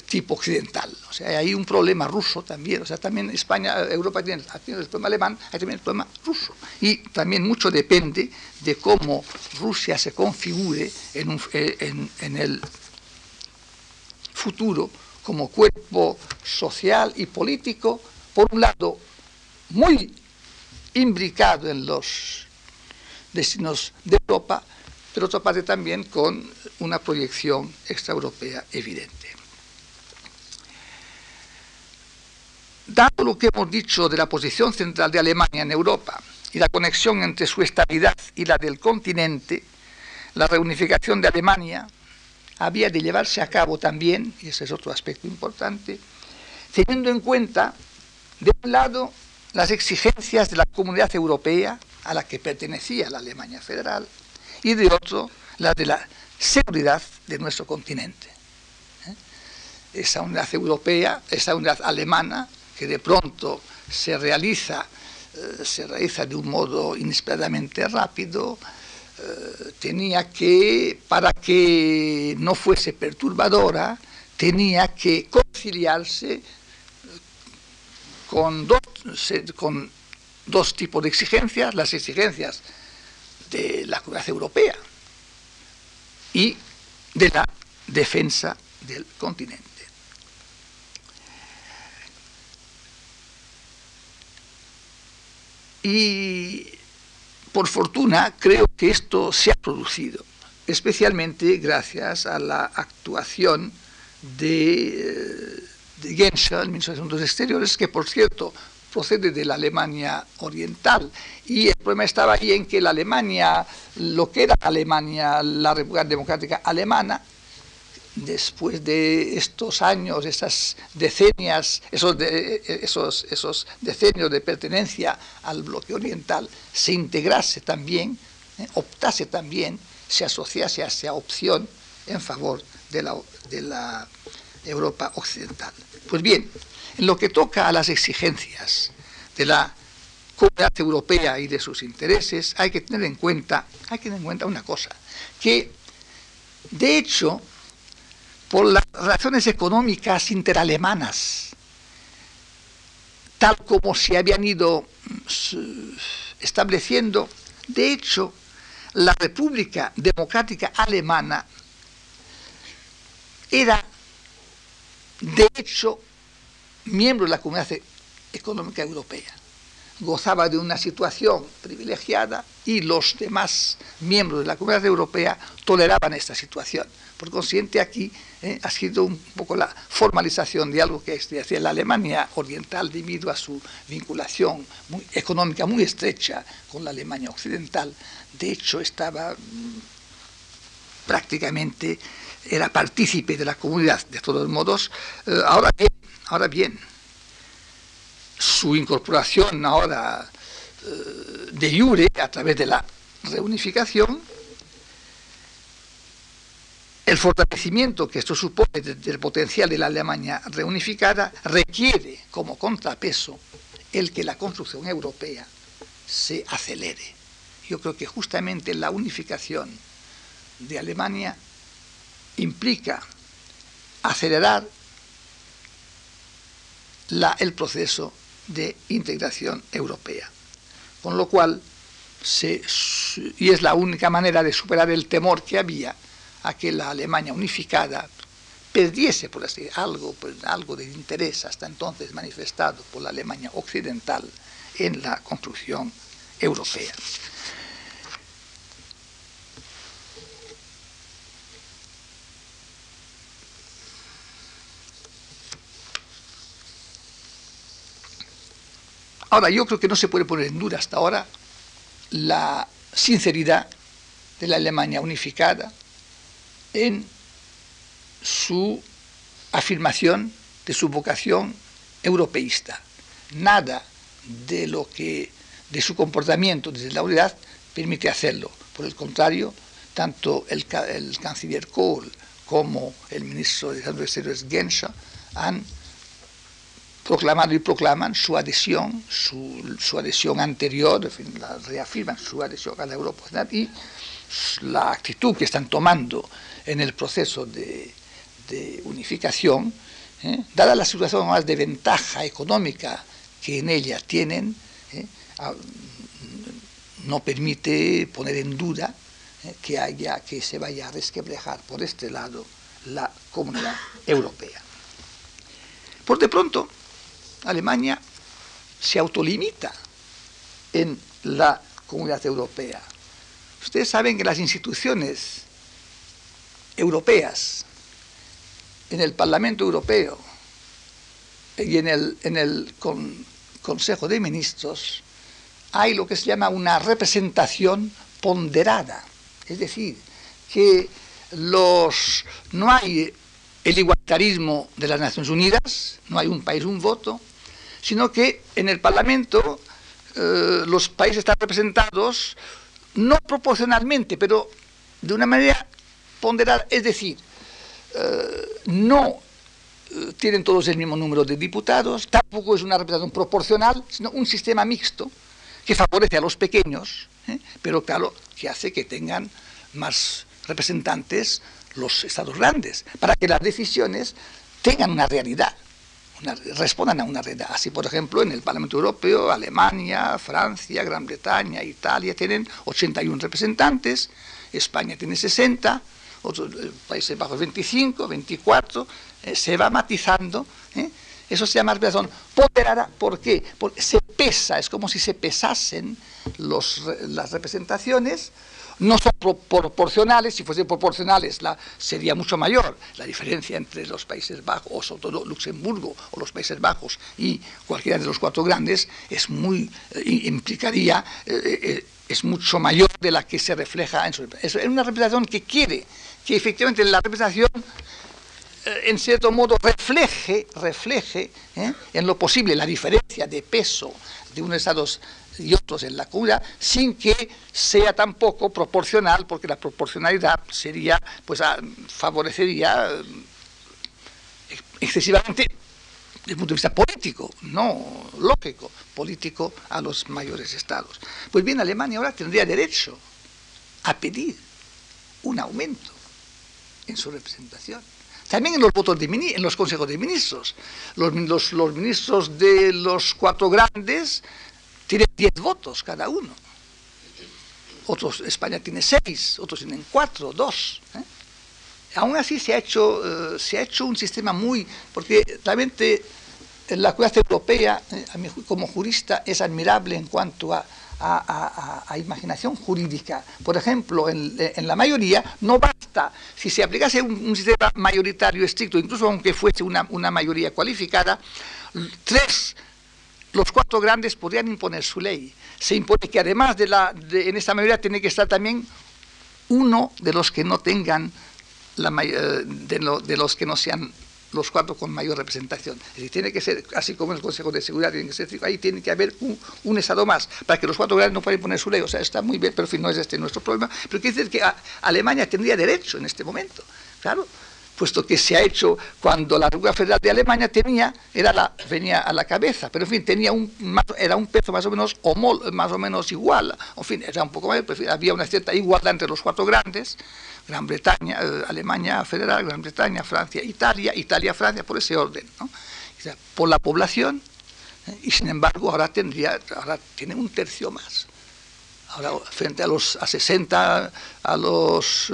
tipo occidental. O sea, hay un problema ruso también. O sea, también España, Europa tiene, el problema alemán, hay también el problema ruso. Y también mucho depende de cómo Rusia se configure en, en, en el futuro como cuerpo social y político, por un lado, muy imbricado en los destinos de Europa, pero otra parte también con una proyección extraeuropea evidente. Dado lo que hemos dicho de la posición central de Alemania en Europa y la conexión entre su estabilidad y la del continente, la reunificación de Alemania había de llevarse a cabo también, y ese es otro aspecto importante, teniendo en cuenta, de un lado, las exigencias de la comunidad europea a la que pertenecía la Alemania federal, y de otro, las de la seguridad de nuestro continente. ¿eh? Esa unidad europea, esa unidad alemana, que de pronto se realiza, eh, se realiza de un modo inesperadamente rápido, tenía que, para que no fuese perturbadora, tenía que conciliarse con dos, con dos tipos de exigencias, las exigencias de la comunidad europea y de la defensa del continente. Y por fortuna, creo que esto se ha producido, especialmente gracias a la actuación de, eh, de Genscher, el ministro de Asuntos Exteriores, que por cierto procede de la Alemania oriental. Y el problema estaba ahí en que la Alemania, lo que era Alemania, la República Democrática Alemana, después de estos años, esas decenias, esos, esos, esos decenios de pertenencia al bloque oriental, se integrase también, eh, optase también, se asociase a esa opción en favor de la, de la Europa occidental. Pues bien, en lo que toca a las exigencias de la comunidad europea y de sus intereses, hay que tener en cuenta, hay que tener en cuenta una cosa, que de hecho por las relaciones económicas interalemanas, tal como se habían ido mm, estableciendo, de hecho, la República Democrática Alemana era, de hecho, miembro de la Comunidad Económica Europea. Gozaba de una situación privilegiada y los demás miembros de la Comunidad Europea toleraban esta situación. Por consiguiente, aquí eh, ha sido un poco la formalización de algo que es decir, la Alemania oriental, debido a su vinculación muy, económica muy estrecha con la Alemania occidental, de hecho estaba mm, prácticamente, era partícipe de la comunidad, de todos modos. Eh, ahora bien, ahora bien, su incorporación ahora eh, de jure a través de la reunificación el fortalecimiento que esto supone del potencial de la Alemania reunificada requiere como contrapeso el que la construcción europea se acelere. Yo creo que justamente la unificación de Alemania implica acelerar el proceso de integración europea. Con lo cual, y es la única manera de superar el temor que había a que la Alemania unificada perdiese, por así algo, algo de interés hasta entonces manifestado por la Alemania occidental en la construcción europea. Ahora, yo creo que no se puede poner en duda hasta ahora la sinceridad de la Alemania unificada, en su afirmación de su vocación europeísta. Nada de lo que de su comportamiento desde la unidad permite hacerlo. Por el contrario, tanto el, canciller Kohl como el ministro de Asuntos Exteriores Genscher han proclamado y proclaman su adhesión, su, adhesión anterior, en fin, reafirman su adhesión a la Europa y la actitud que están tomando en el proceso de, unificación, ¿eh? dada la situación más de ventaja económica que en ella tienen, ¿eh? no permite poner en duda ¿eh? que haya que se vaya a resquebrejar por este lado la comunidad europea. Por de pronto, Alemania se autolimita en la comunidad europea. Ustedes saben que las instituciones europeas, en el Parlamento Europeo y en el, en el Consejo de Ministros, hay lo que se llama una representación ponderada. Es decir, que los, no hay el igualitarismo de las Naciones Unidas, no hay un país, un voto, sino que en el Parlamento eh, los países están representados no proporcionalmente, pero de una manera ponderar, es decir, eh, no eh, tienen todos el mismo número de diputados, tampoco es una representación proporcional, sino un sistema mixto que favorece a los pequeños, pero claro, que hace que tengan más representantes los estados grandes, para que las decisiones tengan una realidad, respondan a una realidad. Así, por ejemplo, en el Parlamento Europeo, Alemania, Francia, Gran Bretaña, Italia tienen 81 representantes, España tiene 60, otros eh, Países Bajos 25, 24, eh, se va matizando. ¿eh? Eso se llama arbitración ponderada. ¿Por qué? Porque se pesa, es como si se pesasen las representaciones no son proporcionales, si fuesen proporcionales la, sería mucho mayor. La diferencia entre los Países Bajos, o sobre todo Luxemburgo o los Países Bajos y cualquiera de los cuatro grandes, es muy, eh, implicaría, eh, eh, es mucho mayor de la que se refleja en su Es una representación que quiere que efectivamente la representación en cierto modo refleje, refleje en lo posible la diferencia de peso de unos estados y otros en la cura sin que sea tampoco proporcional, porque la proporcionalidad sería, pues ah, favorecería eh, excesivamente desde el punto de vista político, no lógico, político a los mayores estados. Pues bien, Alemania ahora tendría derecho a pedir un aumento en su representación. También en los votos de en los consejos de ministros. Los, los ministros de los cuatro grandes tiene 10 votos cada uno. Otros, España tiene 6, otros tienen 4, 2. ¿eh? Aún así se ha, hecho, eh, se ha hecho un sistema muy... porque realmente la comunidad europea, eh, como jurista, es admirable en cuanto a, a, imaginación jurídica. Por ejemplo, en, la mayoría no basta, si se aplicase un, sistema mayoritario estricto, incluso aunque fuese una, una mayoría cualificada, tres los cuatro grandes podrían imponer su ley. Se impone que además de la, en esta mayoría tiene que estar también uno de los que no tengan, la, eh, de, los que no sean los cuatro con mayor representación. Es decir, tiene que ser, así como en el Consejo de Seguridad tiene que ser, ahí tiene que haber un, un, Estado más, para que los cuatro grandes no puedan imponer su ley. O sea, está muy bien, pero en fin, no es este nuestro problema. Pero quiere decir que Alemania tendría derecho en este momento. Claro, puesto que se ha hecho cuando la República Federal de Alemania tenía, era venía a la cabeza, pero en fin, tenía un, era un peso más o menos más o menos igual, en fin, era un poco más, había una cierta igualdad entre los cuatro grandes, Gran Bretaña, eh, Alemania Federal, Gran Bretaña, Francia, Italia, Italia, Francia, por ese orden, ¿no? por la población, eh, y sin embargo ahora tendría, ahora tiene un tercio más. Ahora, frente a los a 60, a los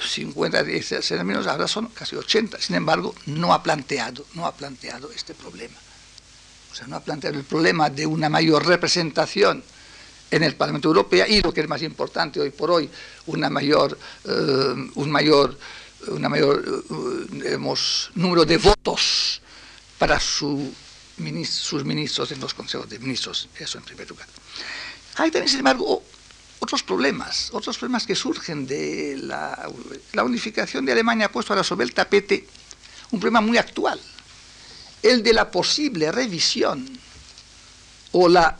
50, 10 menos, ahora son casi 80. Sin embargo, no ha planteado, no ha planteado este problema. O sea, no ha planteado el problema de una mayor representación en el Parlamento Europeo y lo que es más importante hoy por hoy, una mayor, eh, un mayor, una mayor eh, número de votos para su, sus ministros en los consejos de ministros. Eso en primer lugar. Hay también, sin embargo, otros problemas, otros problemas que surgen de la, unificación de Alemania ha puesto ahora sobre el tapete un problema muy actual, el de la posible revisión o la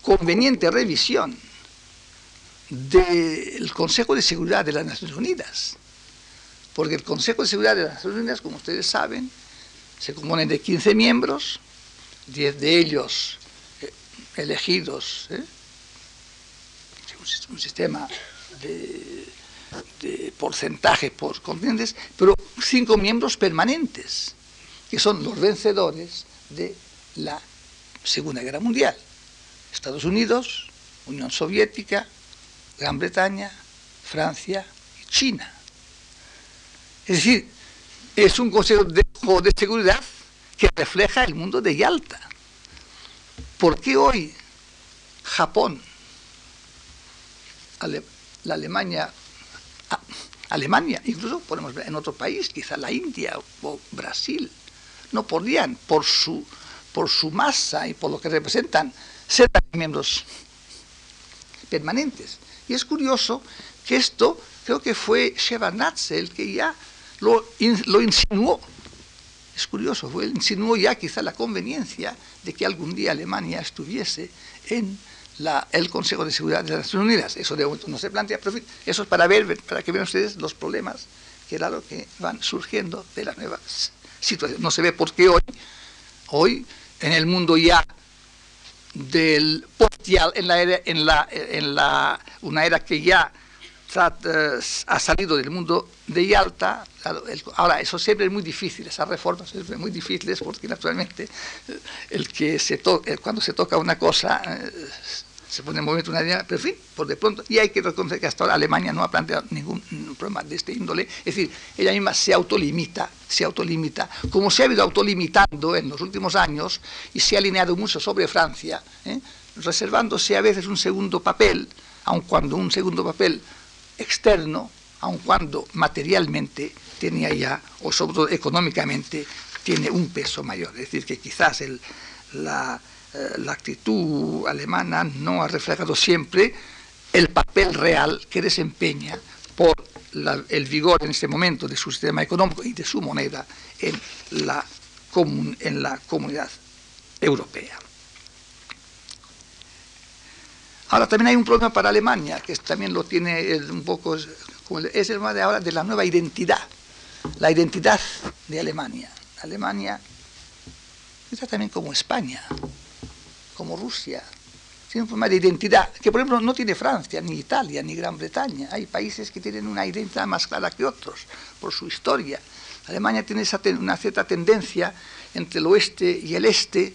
conveniente revisión del Consejo de Seguridad de las Naciones Unidas. Porque el Consejo de Seguridad de las Naciones Unidas, como ustedes saben, se compone de 15 miembros, 10 de ellos eh, elegidos ¿eh? Un sistema de, porcentaje por continentes, pero cinco miembros permanentes, que son los vencedores de la Segunda Guerra Mundial. Estados Unidos, Unión Soviética, Gran Bretaña, Francia y China. Es decir, es un Consejo de, de Seguridad que refleja el mundo de Yalta. ¿Por qué hoy Japón, la Alemania, Alemania, incluso podemos ver en otro país, quizá la India o Brasil, no podrían, por su, por su masa y por lo que representan, ser miembros permanentes. Y es curioso que esto, creo que fue Shevardnadze el que ya lo, lo insinuó. Es curioso, fue, insinuó ya quizá la conveniencia de que algún día Alemania estuviese en el Consejo de Seguridad de las Naciones Unidas. Eso de no se plantea, pero eso es para ver, para que vean ustedes los problemas que claro que van surgiendo de las nuevas situaciones. No se ve por qué hoy, hoy en el mundo ya del postial, en la era, en la, en la una era que ya ha salido del mundo de Yalta. ahora, eso siempre es muy difícil, esas reformas siempre muy difíciles porque naturalmente el que se cuando se toca una cosa eh, se pone en movimiento una idea, pero en fin, por de pronto, y hay que reconocer que hasta ahora Alemania no ha planteado ningún problema de este índole, es decir, ella misma se autolimita, se autolimita, como se ha ido autolimitando en los últimos años y se ha alineado mucho sobre Francia, ¿eh? reservándose a veces un segundo papel, aun cuando un segundo papel externo, aun cuando materialmente tenía ya, o sobre todo económicamente, tiene un peso mayor. Es decir, que quizás la, eh, la actitud alemana no ha reflejado siempre el papel real que desempeña por el vigor en este momento de su sistema económico y de su moneda en la, en la comunidad europea. Ahora también hay un problema para Alemania, que también lo tiene un poco, es el problema de ahora de la nueva identidad, la identidad de Alemania. Alemania está también como España, como Rusia, tiene un problema de identidad, que por ejemplo no tiene Francia, ni Italia, ni Gran Bretaña. Hay países que tienen una identidad más clara que otros por su historia. Alemania tiene una cierta tendencia entre el oeste y el este,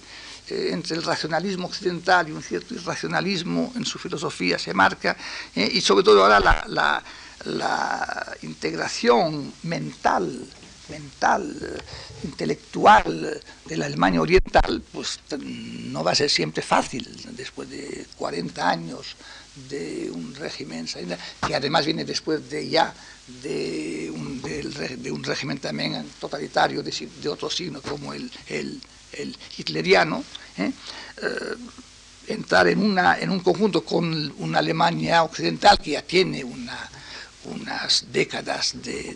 eh, entre el racionalismo occidental y un cierto irracionalismo en su filosofía se marca, eh, y sobre todo ahora la, la integración mental mental, intelectual de la Alemania Oriental, pues no va a ser siempre fácil después de 40 años de un régimen, que además viene después de ya de un, de, un régimen también totalitario de, otro signo como el, hitleriano, ¿eh? Eh, entrar en, una, en un conjunto con una Alemania occidental que ya tiene una, unas décadas de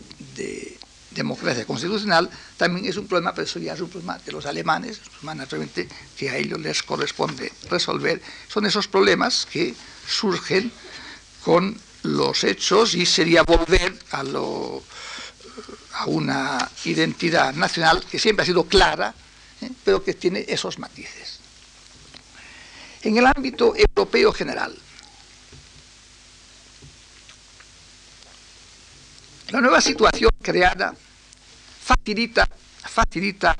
democracia constitucional también es un problema, pero eso es un problema de los alemanes, naturalmente que a ellos les corresponde resolver. Son esos problemas que surgen con los hechos y sería volver a, lo, a una identidad nacional que siempre ha sido clara, pero que tiene esos matices. En el ámbito europeo general, la nueva situación creada facilita, facilita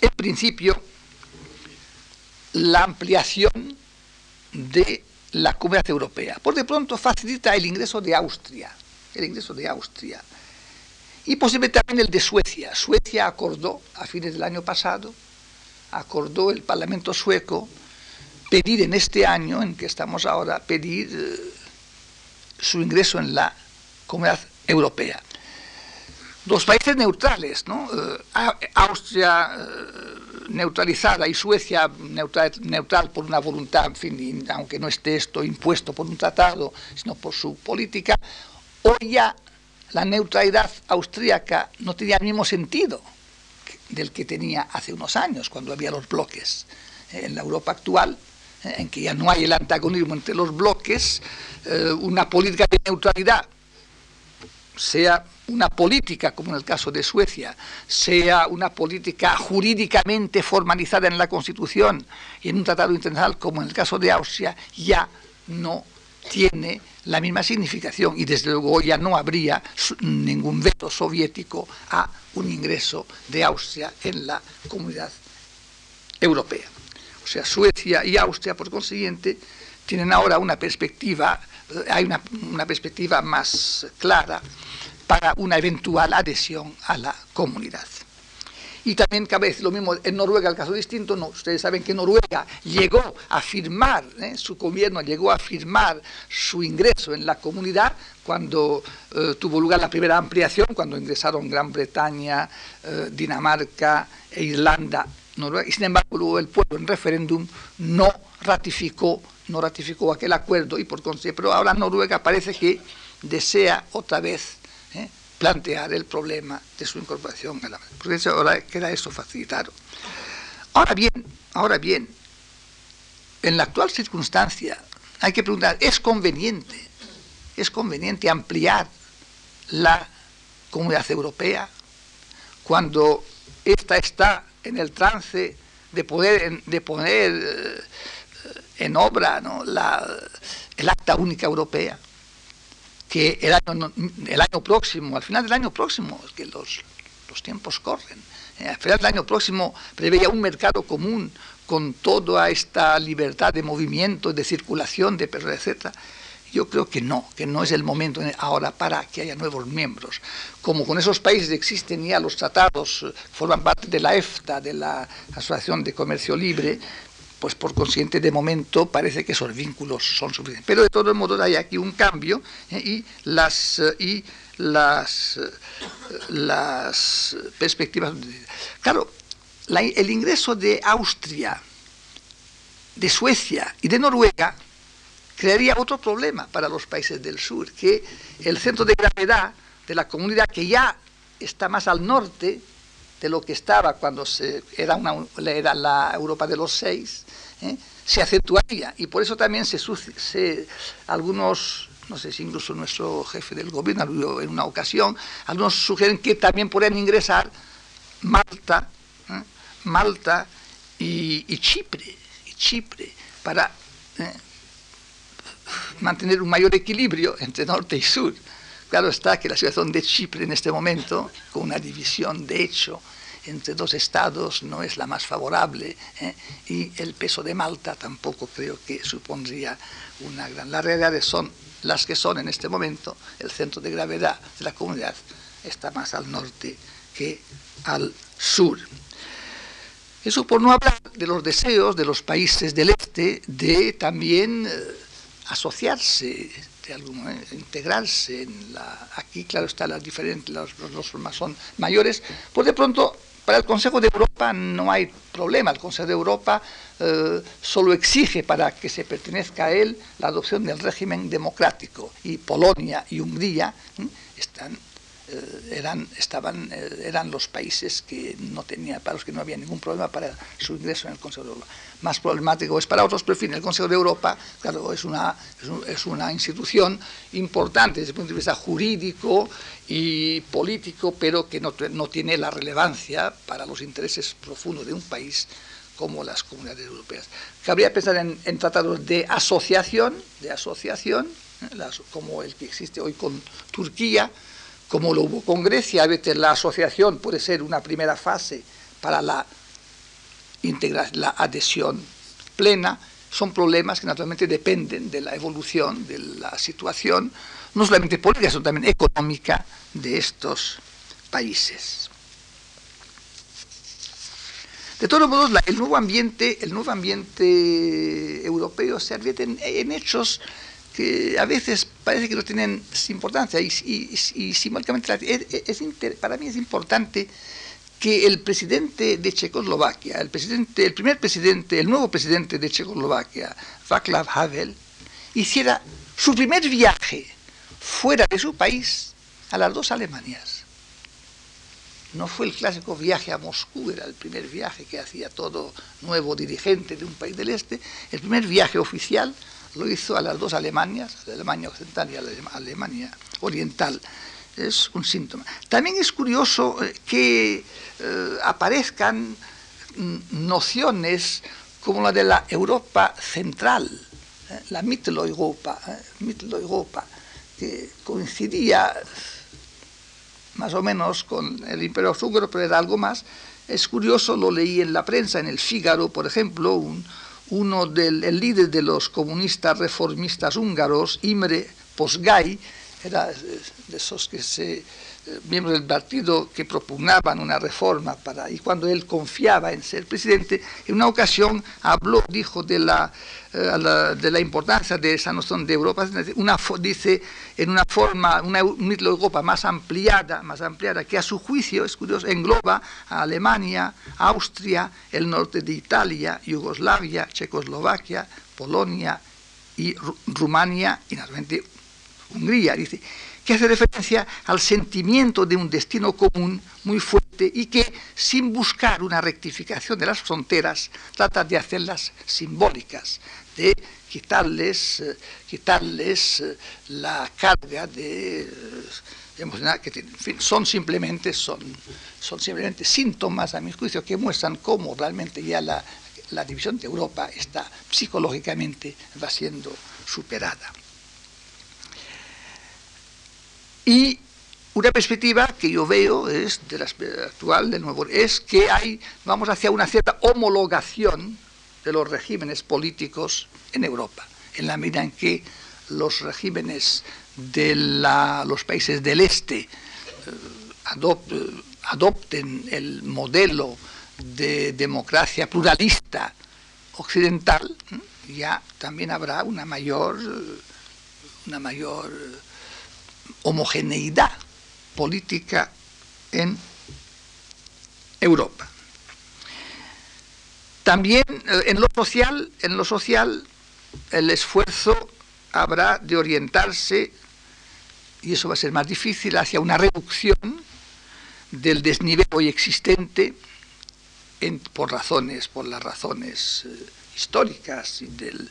en principio la ampliación de la comunidad europea. Por de pronto facilita el ingreso de Austria, el ingreso de Austria. Y posiblemente también el de Suecia. Suecia acordó a fines del año pasado, acordó el Parlamento sueco pedir en este año en que estamos ahora, pedir eh, su ingreso en la comunidad europea dos países neutrales, ¿no? Eh, Austria eh, neutralizada y Suecia neutral, neutral, por una voluntad, en fin, aunque no esté esto impuesto por un tratado, sino por su política, hoy ya la neutralidad austríaca no tenía el mismo sentido del que tenía hace unos años, cuando había los bloques. En la Europa actual, eh, en que ya no hay el antagonismo entre los bloques, una política de neutralidad, sea una política, como en el caso de Suecia, sea una política jurídicamente formalizada en la Constitución y en un tratado internacional, como en el caso de Austria, ya no tiene la misma significación y desde luego ya no habría ningún veto soviético a un ingreso de Austria en la comunidad europea. O sea, Suecia y Austria, por consiguiente, tienen ahora una perspectiva, eh, hay una, una perspectiva más clara para una eventual adhesión a la comunidad. Y también cabe decir lo mismo en Noruega, el caso distinto, no, ustedes saben que Noruega llegó a firmar, ¿eh? su gobierno llegó a firmar su ingreso en la comunidad cuando eh, tuvo lugar la primera ampliación, cuando ingresaron Gran Bretaña, eh, Dinamarca e Irlanda, Noruega, y sin embargo luego el pueblo en referéndum no ratificó, no ratificó aquel acuerdo y por consiguiente, pero ahora Noruega parece que desea otra vez. Plantear el problema de su incorporación a la porque ahora queda eso facilitado. Ahora bien, ahora bien, en la actual circunstancia hay que preguntar, ¿es conveniente, es conveniente ampliar la comunidad europea cuando ésta está en el trance de poder de poner eh, en obra la, el acta única europea? Que el año, el año próximo, al final del año próximo, que los, los tiempos corren, eh, al final del año próximo preveía un mercado común con toda esta libertad de movimiento, de circulación, de personas, etc. Yo creo que no, que no es el momento ahora para que haya nuevos miembros. Como con esos países existen ya los tratados, forman parte de la EFTA, de la Asociación de Comercio Libre, pues por consiguiente de momento parece que esos vínculos son suficientes. Pero de todos modos hay aquí un cambio ¿eh? y las y las, las perspectivas. Claro, el ingreso de Austria, de Suecia y de Noruega crearía otro problema para los países del sur, que el centro de gravedad de la comunidad que ya está más al norte de lo que estaba cuando se, era, una, era la Europa de los seis, ¿eh? se acentuaría. Y por eso también se, algunos, no sé si incluso nuestro jefe del gobierno en una ocasión, algunos sugieren que también podrían ingresar Malta, ¿eh? Malta y, Chipre, Chipre, para ¿eh? mantener un mayor equilibrio entre norte y sur. Claro está que la situación de Chipre en este momento, con una división de hecho entre dos estados, no es la más favorable ¿eh? y el peso de Malta tampoco creo que supondría una gran... Las realidades son las que son en este momento, el centro de gravedad de la comunidad está más al norte que al sur. Eso por no hablar de los deseos de los países del este de también eh, asociarse de alguna manera, integrarse en la aquí claro está las diferentes los, formas son mayores pues de pronto para el Consejo de Europa no hay problema. El Consejo de Europa eh, solo exige para que se pertenezca a él la adopción del régimen democrático. Y Polonia y Hungría están eran, estaban, eh, eran los países que no tenían, para los que no había ningún problema para su ingreso en el Consejo de Europa. Más problemático es para otros, pero en fin, el Consejo de Europa, claro, es una, es una institución importante desde el punto de vista jurídico y político, pero que no, no tiene la relevancia para los intereses profundos de un país como las comunidades europeas. Cabría pensar en, en tratados de asociación, de asociación, ¿eh? como el que existe hoy con Turquía, como lo hubo con Grecia, a veces la asociación puede ser una primera fase para la, la adhesión plena, son problemas que naturalmente dependen de la evolución, de la situación, no solamente política, sino también económica de estos países. De todos modos, el nuevo ambiente, el nuevo ambiente europeo se advierte en hechos que a veces parece que no tienen importancia y, simbólicamente es, para mí es importante que el presidente de Checoslovaquia, el, presidente, el primer presidente, el nuevo presidente de Checoslovaquia, Václav Havel, hiciera su primer viaje fuera de su país a las dos Alemanias. No fue el clásico viaje a Moscú, era el primer viaje que hacía todo nuevo dirigente de un país del este, el primer viaje oficial lo hizo a las dos Alemanias, Alemania Occidental y la Alemania Oriental. Es un síntoma. También es curioso eh, que eh, aparezcan mm, nociones como la de la Europa central, eh, la Mitteleuropa, Mitteleuropa, que coincidía más o menos con el Imperio Húngaro, pero era algo más. Es curioso, lo leí en la prensa, en el Fígaro, por ejemplo, un, uno del el líder de los comunistas reformistas húngaros, Imre Posgay, era de esos que se miembros del partido que propugnaban una reforma para y cuando él confiaba en ser presidente en una ocasión habló dijo de la eh, de la importancia de esa noción de Europa, una, dice en una forma, una Europa más ampliada, más ampliada, que a su juicio, es curioso, engloba a Alemania, Austria, el norte de Italia, Yugoslavia, Checoslovaquia, Polonia y Rumania y naturalmente Hungría. Dice, que hace referencia al sentimiento de un destino común muy fuerte y que, sin buscar una rectificación de las fronteras, trata de hacerlas simbólicas, de quitarles, eh, quitarles eh, la carga de, eh, que en fin, son simplemente, son, son simplemente síntomas, a mi juicio, que muestran cómo realmente ya la, la división de Europa está psicológicamente va siendo superada. Y una perspectiva que yo veo es de la actual del nuevo es que hay vamos hacia una cierta homologación de los regímenes políticos en Europa, en la medida en que los regímenes de los países del este eh, adopten el modelo de democracia pluralista occidental, ya también habrá una mayor, una mayor homogeneidad política en Europa. También eh, en lo social, en lo social el esfuerzo habrá de orientarse y eso va a ser más difícil hacia una reducción del desnivel hoy existente por razones, por las razones eh, históricas y del,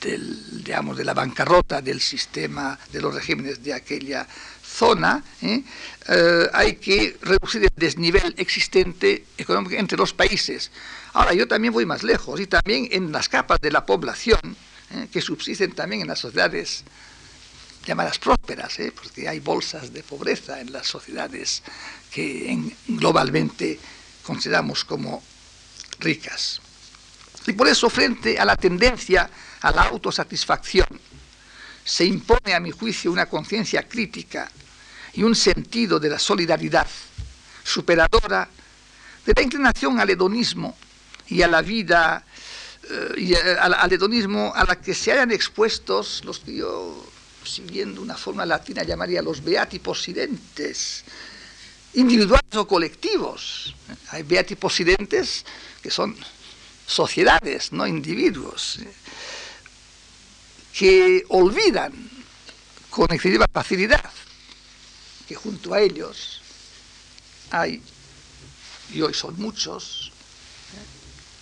digamos, de la bancarrota del sistema de los regímenes de aquella zona, ¿eh? Eh, hay que reducir el desnivel existente económico entre los países. Ahora, yo también voy más lejos y también en las capas de la población que subsisten también en las sociedades llamadas prósperas, porque hay bolsas de pobreza en las sociedades que globalmente consideramos como ricas. Y por eso, frente a la tendencia a la autosatisfacción, se impone a mi juicio una conciencia crítica y un sentido de la solidaridad superadora de la inclinación al hedonismo y a la vida eh, y al, hedonismo a la que se hayan expuestos los que yo, siguiendo una forma latina, llamaría los beati possidentes, individuales o colectivos. Hay beati possidentes que son sociedades, no individuos, que olvidan con excesiva facilidad que junto a ellos hay, y hoy son muchos,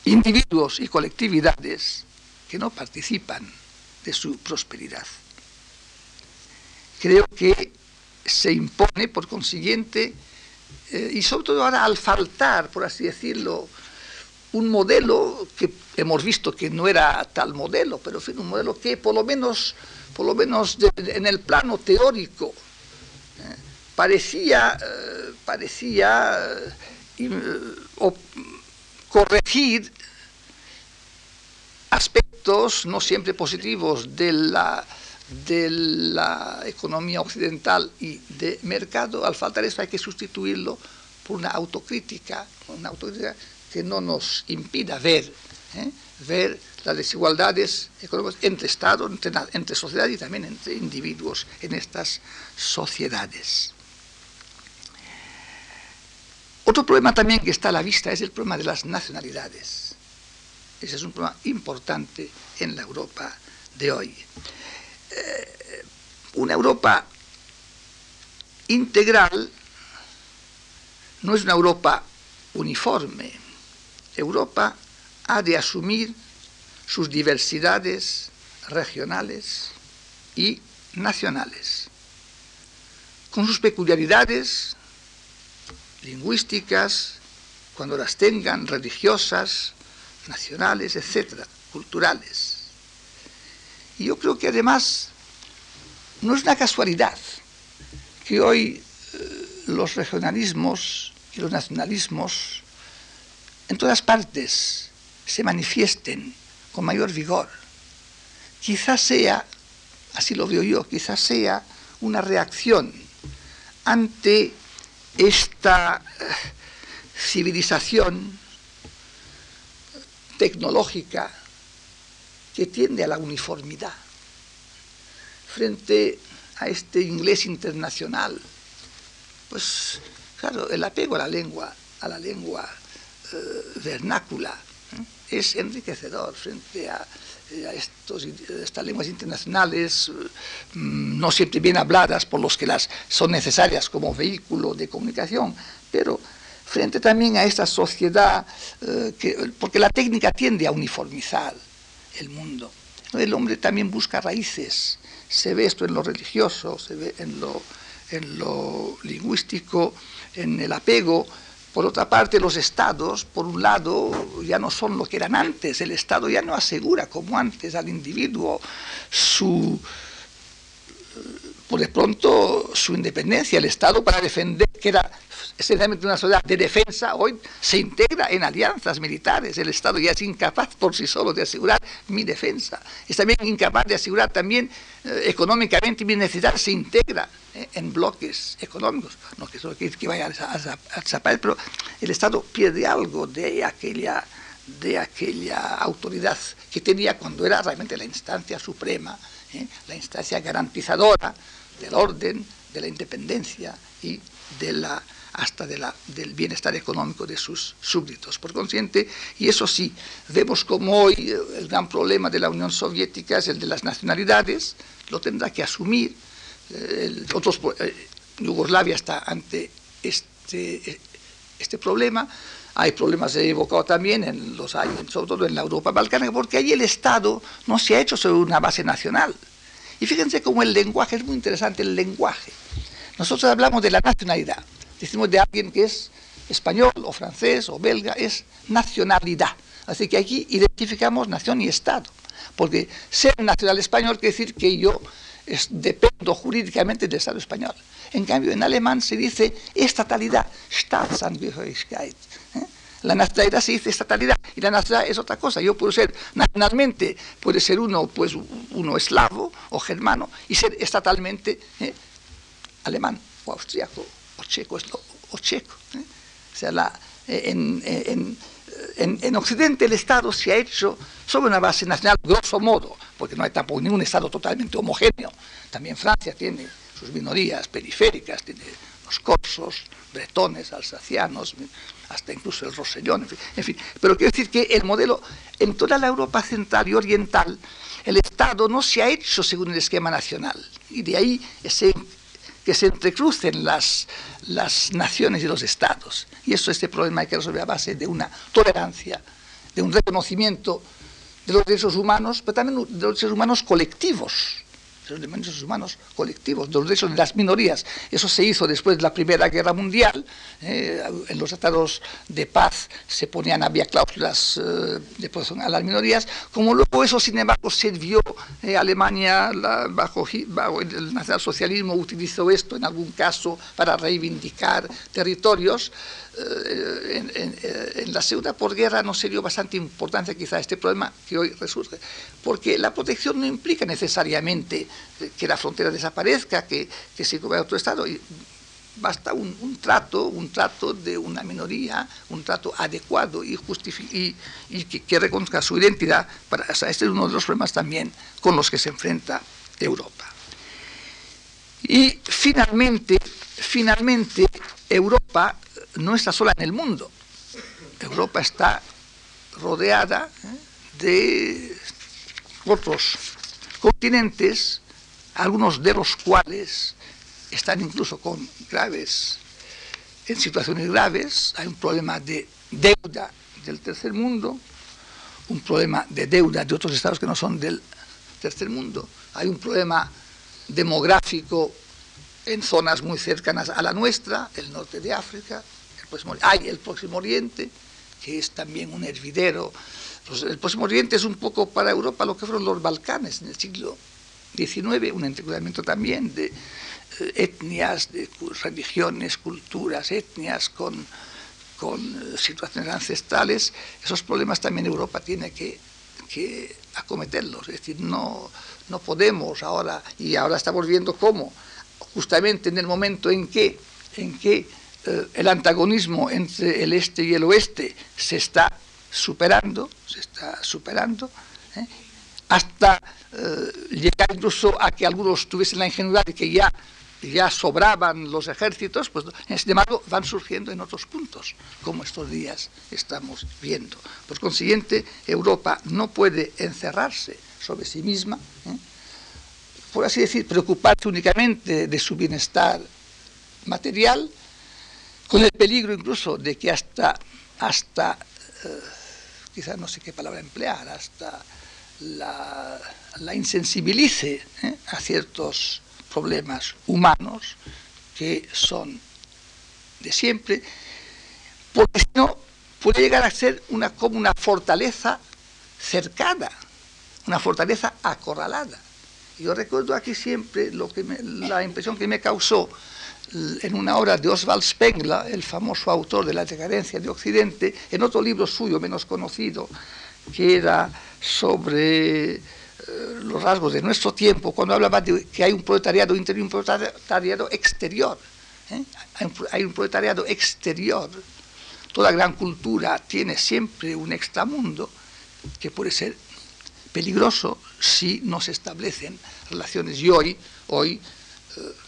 individuos y colectividades que no participan de su prosperidad. Creo que se impone, por consiguiente, eh, y sobre todo ahora al faltar, por así decirlo, un modelo que hemos visto que no era tal modelo, pero en un modelo que por lo menos, por lo menos en el plano teórico eh, parecía, eh, parecía corregir aspectos no siempre positivos de la de la economía occidental y de mercado, al faltar eso hay que sustituirlo por una autocrítica, una autocrítica que no nos impida ver, ¿eh? ver las desigualdades económicas entre Estados, entre, entre sociedades y también entre individuos en estas sociedades. Otro problema también que está a la vista es el problema de las nacionalidades. Ese es un problema importante en la Europa de hoy. Eh, una Europa integral no es una Europa uniforme. Europa ha de asumir sus diversidades regionales y nacionales, con sus peculiaridades lingüísticas, cuando las tengan, religiosas, nacionales, etcétera, culturales. Y yo creo que además no es una casualidad que hoy eh, los regionalismos y los nacionalismos en todas partes se manifiesten con mayor vigor. Quizás sea, así lo veo yo, quizás sea una reacción ante esta eh, civilización tecnológica que tiende a la uniformidad frente a este inglés internacional. Pues claro, el apego a la lengua, a la lengua vernácula, ¿eh? es enriquecedor frente a, eh, estos, estas lenguas internacionales mm, no siempre bien habladas por los que las son necesarias como vehículo de comunicación, pero frente también a esta sociedad, que, porque la técnica tiende a uniformizar el mundo. El hombre también busca raíces. Se ve esto en lo religioso, se ve en lo, en lo lingüístico, en el apego. Por otra parte, los estados, por un lado, ya no son lo que eran antes. El Estado ya no asegura como antes al individuo su, por de pronto, su independencia. El Estado para defender, que era esencialmente una sociedad de defensa, hoy se integra en alianzas militares. El Estado ya es incapaz por sí solo de asegurar mi defensa. Es también incapaz de asegurar también eh, económicamente mi necesidad, se integra eh, en bloques económicos. No que eso que, vaya a, a, pero el Estado pierde algo de aquella de aquella autoridad que tenía cuando era realmente la instancia suprema, ¿eh? la instancia garantizadora del orden, de la independencia y de la hasta de la, del bienestar económico de sus súbditos. Por consiguiente, y eso sí, vemos como hoy eh, el gran problema de la Unión Soviética es el de las nacionalidades, lo tendrá que asumir. Eh, otros, Yugoslavia está ante este, este problema. Hay problemas he evocado también en los años, sobre todo en la Europa balcánica, porque allí el Estado no se ha hecho sobre una base nacional. Y fíjense cómo el lenguaje es muy interesante, el lenguaje. Nosotros hablamos de la nacionalidad, decimos de alguien que es español o francés o belga, es nacionalidad. Así que aquí identificamos nación y Estado, porque ser nacional español quiere decir que yo dependo jurídicamente del Estado español. En cambio, en alemán se dice estatalidad, Staatsangehörigkeit. ¿Eh? La nacionalidad se dice estatalidad y la nacionalidad es otra cosa. Yo puedo ser nacionalmente, puede ser uno, pues, uno eslavo o germano y ser estatalmente ¿eh? alemán o austriaco o checo, o checo. ¿eh? O sea, la, en, en, en, Occidente el Estado se ha hecho sobre una base nacional, grosso modo, porque no hay tampoco ningún Estado totalmente homogéneo. También Francia tiene sus minorías periféricas, tiene los corsos, bretones, alsacianos, hasta incluso el rosellón, en fin, Pero quiero decir que el modelo, en toda la Europa central y oriental, el Estado no se ha hecho según el esquema nacional. Y de ahí que se entrecrucen las, las naciones y los Estados. Y eso, este problema hay que resolver a base de una tolerancia, de un reconocimiento de los derechos humanos, pero también de los derechos humanos colectivos los derechos humanos colectivos, los derechos de las minorías. Eso se hizo después de la Primera Guerra Mundial. Eh, en los tratados de paz se ponían, había cláusulas eh, de protección a las minorías. Como luego eso, sin embargo, sirvió, eh, Alemania, bajo, bajo el nacionalsocialismo, utilizó esto en algún caso para reivindicar territorios. Eh, en, la segunda posguerra no se dio bastante importancia quizá a este problema que hoy resurge, porque la protección no implica necesariamente que la frontera desaparezca, que, que se cubra otro Estado. Basta un, trato, un trato de una minoría, un trato adecuado y, y, y que, reconozca su identidad. Este es uno de los problemas también con los que se enfrenta Europa. Y finalmente, finalmente Europa no está sola en el mundo. Europa está rodeada ¿eh? de otros continentes, algunos de los cuales están incluso con graves, en situaciones graves. Hay un problema de deuda del tercer mundo, un problema de deuda de otros estados que no son del tercer mundo. Hay un problema demográfico en zonas muy cercanas a la nuestra, el norte de África, hay el Próximo Oriente, que es también un hervidero. el Próximo Oriente es un poco para Europa lo que fueron los Balcanes en el siglo XIX, un entrecruzamiento también de eh, etnias, de religiones, culturas, etnias con, con eh, situaciones ancestrales. Esos problemas también Europa tiene que, que acometerlos. Es decir, no, no podemos ahora, y ahora estamos viendo cómo, justamente en el momento en que, en que eh, el antagonismo entre el este y el oeste se está superando, se está superando, ¿eh? hasta eh, llegar incluso a que algunos tuviesen la ingenuidad de que ya, ya sobraban los ejércitos, pues sin embargo van surgiendo en otros puntos, como estos días estamos viendo. Por consiguiente, Europa no puede encerrarse sobre sí misma, por así decir, preocuparse únicamente de su bienestar material, con el peligro incluso de que hasta, hasta eh, quizás no sé qué palabra emplear, hasta la, insensibilice ¿eh? a ciertos problemas humanos que son de siempre, porque si no puede llegar a ser una, como una fortaleza cercana, una fortaleza acorralada. Yo recuerdo aquí siempre lo que la impresión que me causó en una obra de Oswald Spengler, el famoso autor de La decadencia de Occidente, en otro libro suyo menos conocido, que era sobre eh, los rasgos de nuestro tiempo, cuando hablaba de que hay un proletariado interior y un proletariado exterior. ¿eh? Hay, un, proletariado exterior toda gran cultura tiene siempre un extramundo que puede ser peligroso si no se establecen relaciones. Y hoy, hoy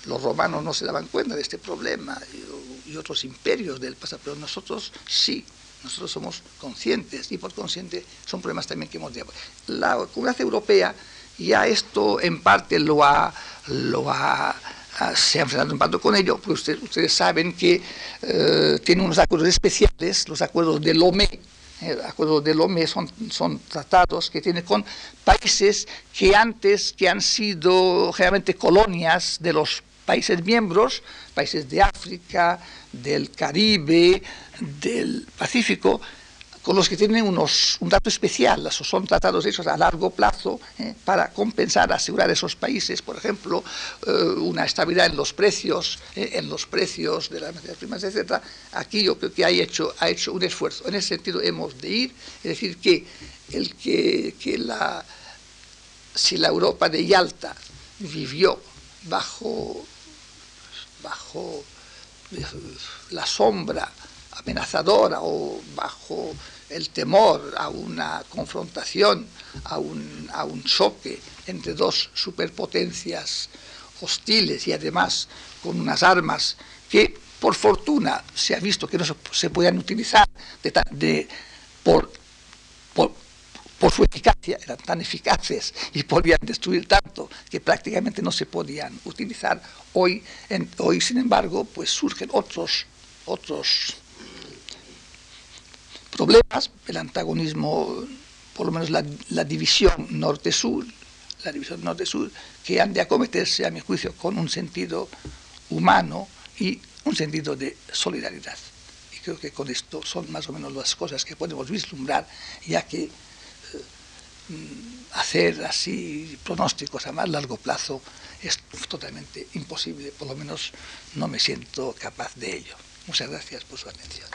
los romanos no se daban cuenta de este problema y, otros imperios del pasado, pero nosotros sí, nosotros somos conscientes y por consciente son problemas también que hemos de... La comunidad europea ya esto en parte lo ha, lo ha se ha enfrentado en parte con ello, pues ustedes, ustedes saben que eh, tiene unos acuerdos especiales, los acuerdos de Lomé, el acuerdo de Lomé son, son tratados que tiene con países que antes, que han sido generalmente colonias de los países miembros, países de África, del Caribe, del Pacífico, con los que tienen unos, un dato especial, son tratados hechos a largo plazo eh, para compensar, asegurar a esos países, por ejemplo, eh, una estabilidad en los precios, eh, en los precios de las materias primas, etc. Aquí yo creo que ha hecho, ha hecho un esfuerzo. En ese sentido hemos de ir, es decir, que, el que, que la, si la Europa de Yalta vivió bajo, bajo la sombra amenazadora o bajo el temor a una confrontación, a un, a un choque entre dos superpotencias hostiles y además con unas armas que por fortuna se ha visto que no se, podían utilizar de, de, por, por, por, su eficacia, eran tan eficaces y podían destruir tanto que prácticamente no se podían utilizar. Hoy, en, hoy sin embargo, pues surgen otros, otros problemas, el antagonismo, por lo menos la, división norte-sur, la división norte-sur, que han de acometerse, a mi juicio, con un sentido humano y un sentido de solidaridad. Y creo que con esto son más o menos las cosas que podemos vislumbrar, ya que eh, mm, hacer así pronósticos a más largo plazo es totalmente imposible, por lo menos no me siento capaz de ello. Muchas gracias por su atención.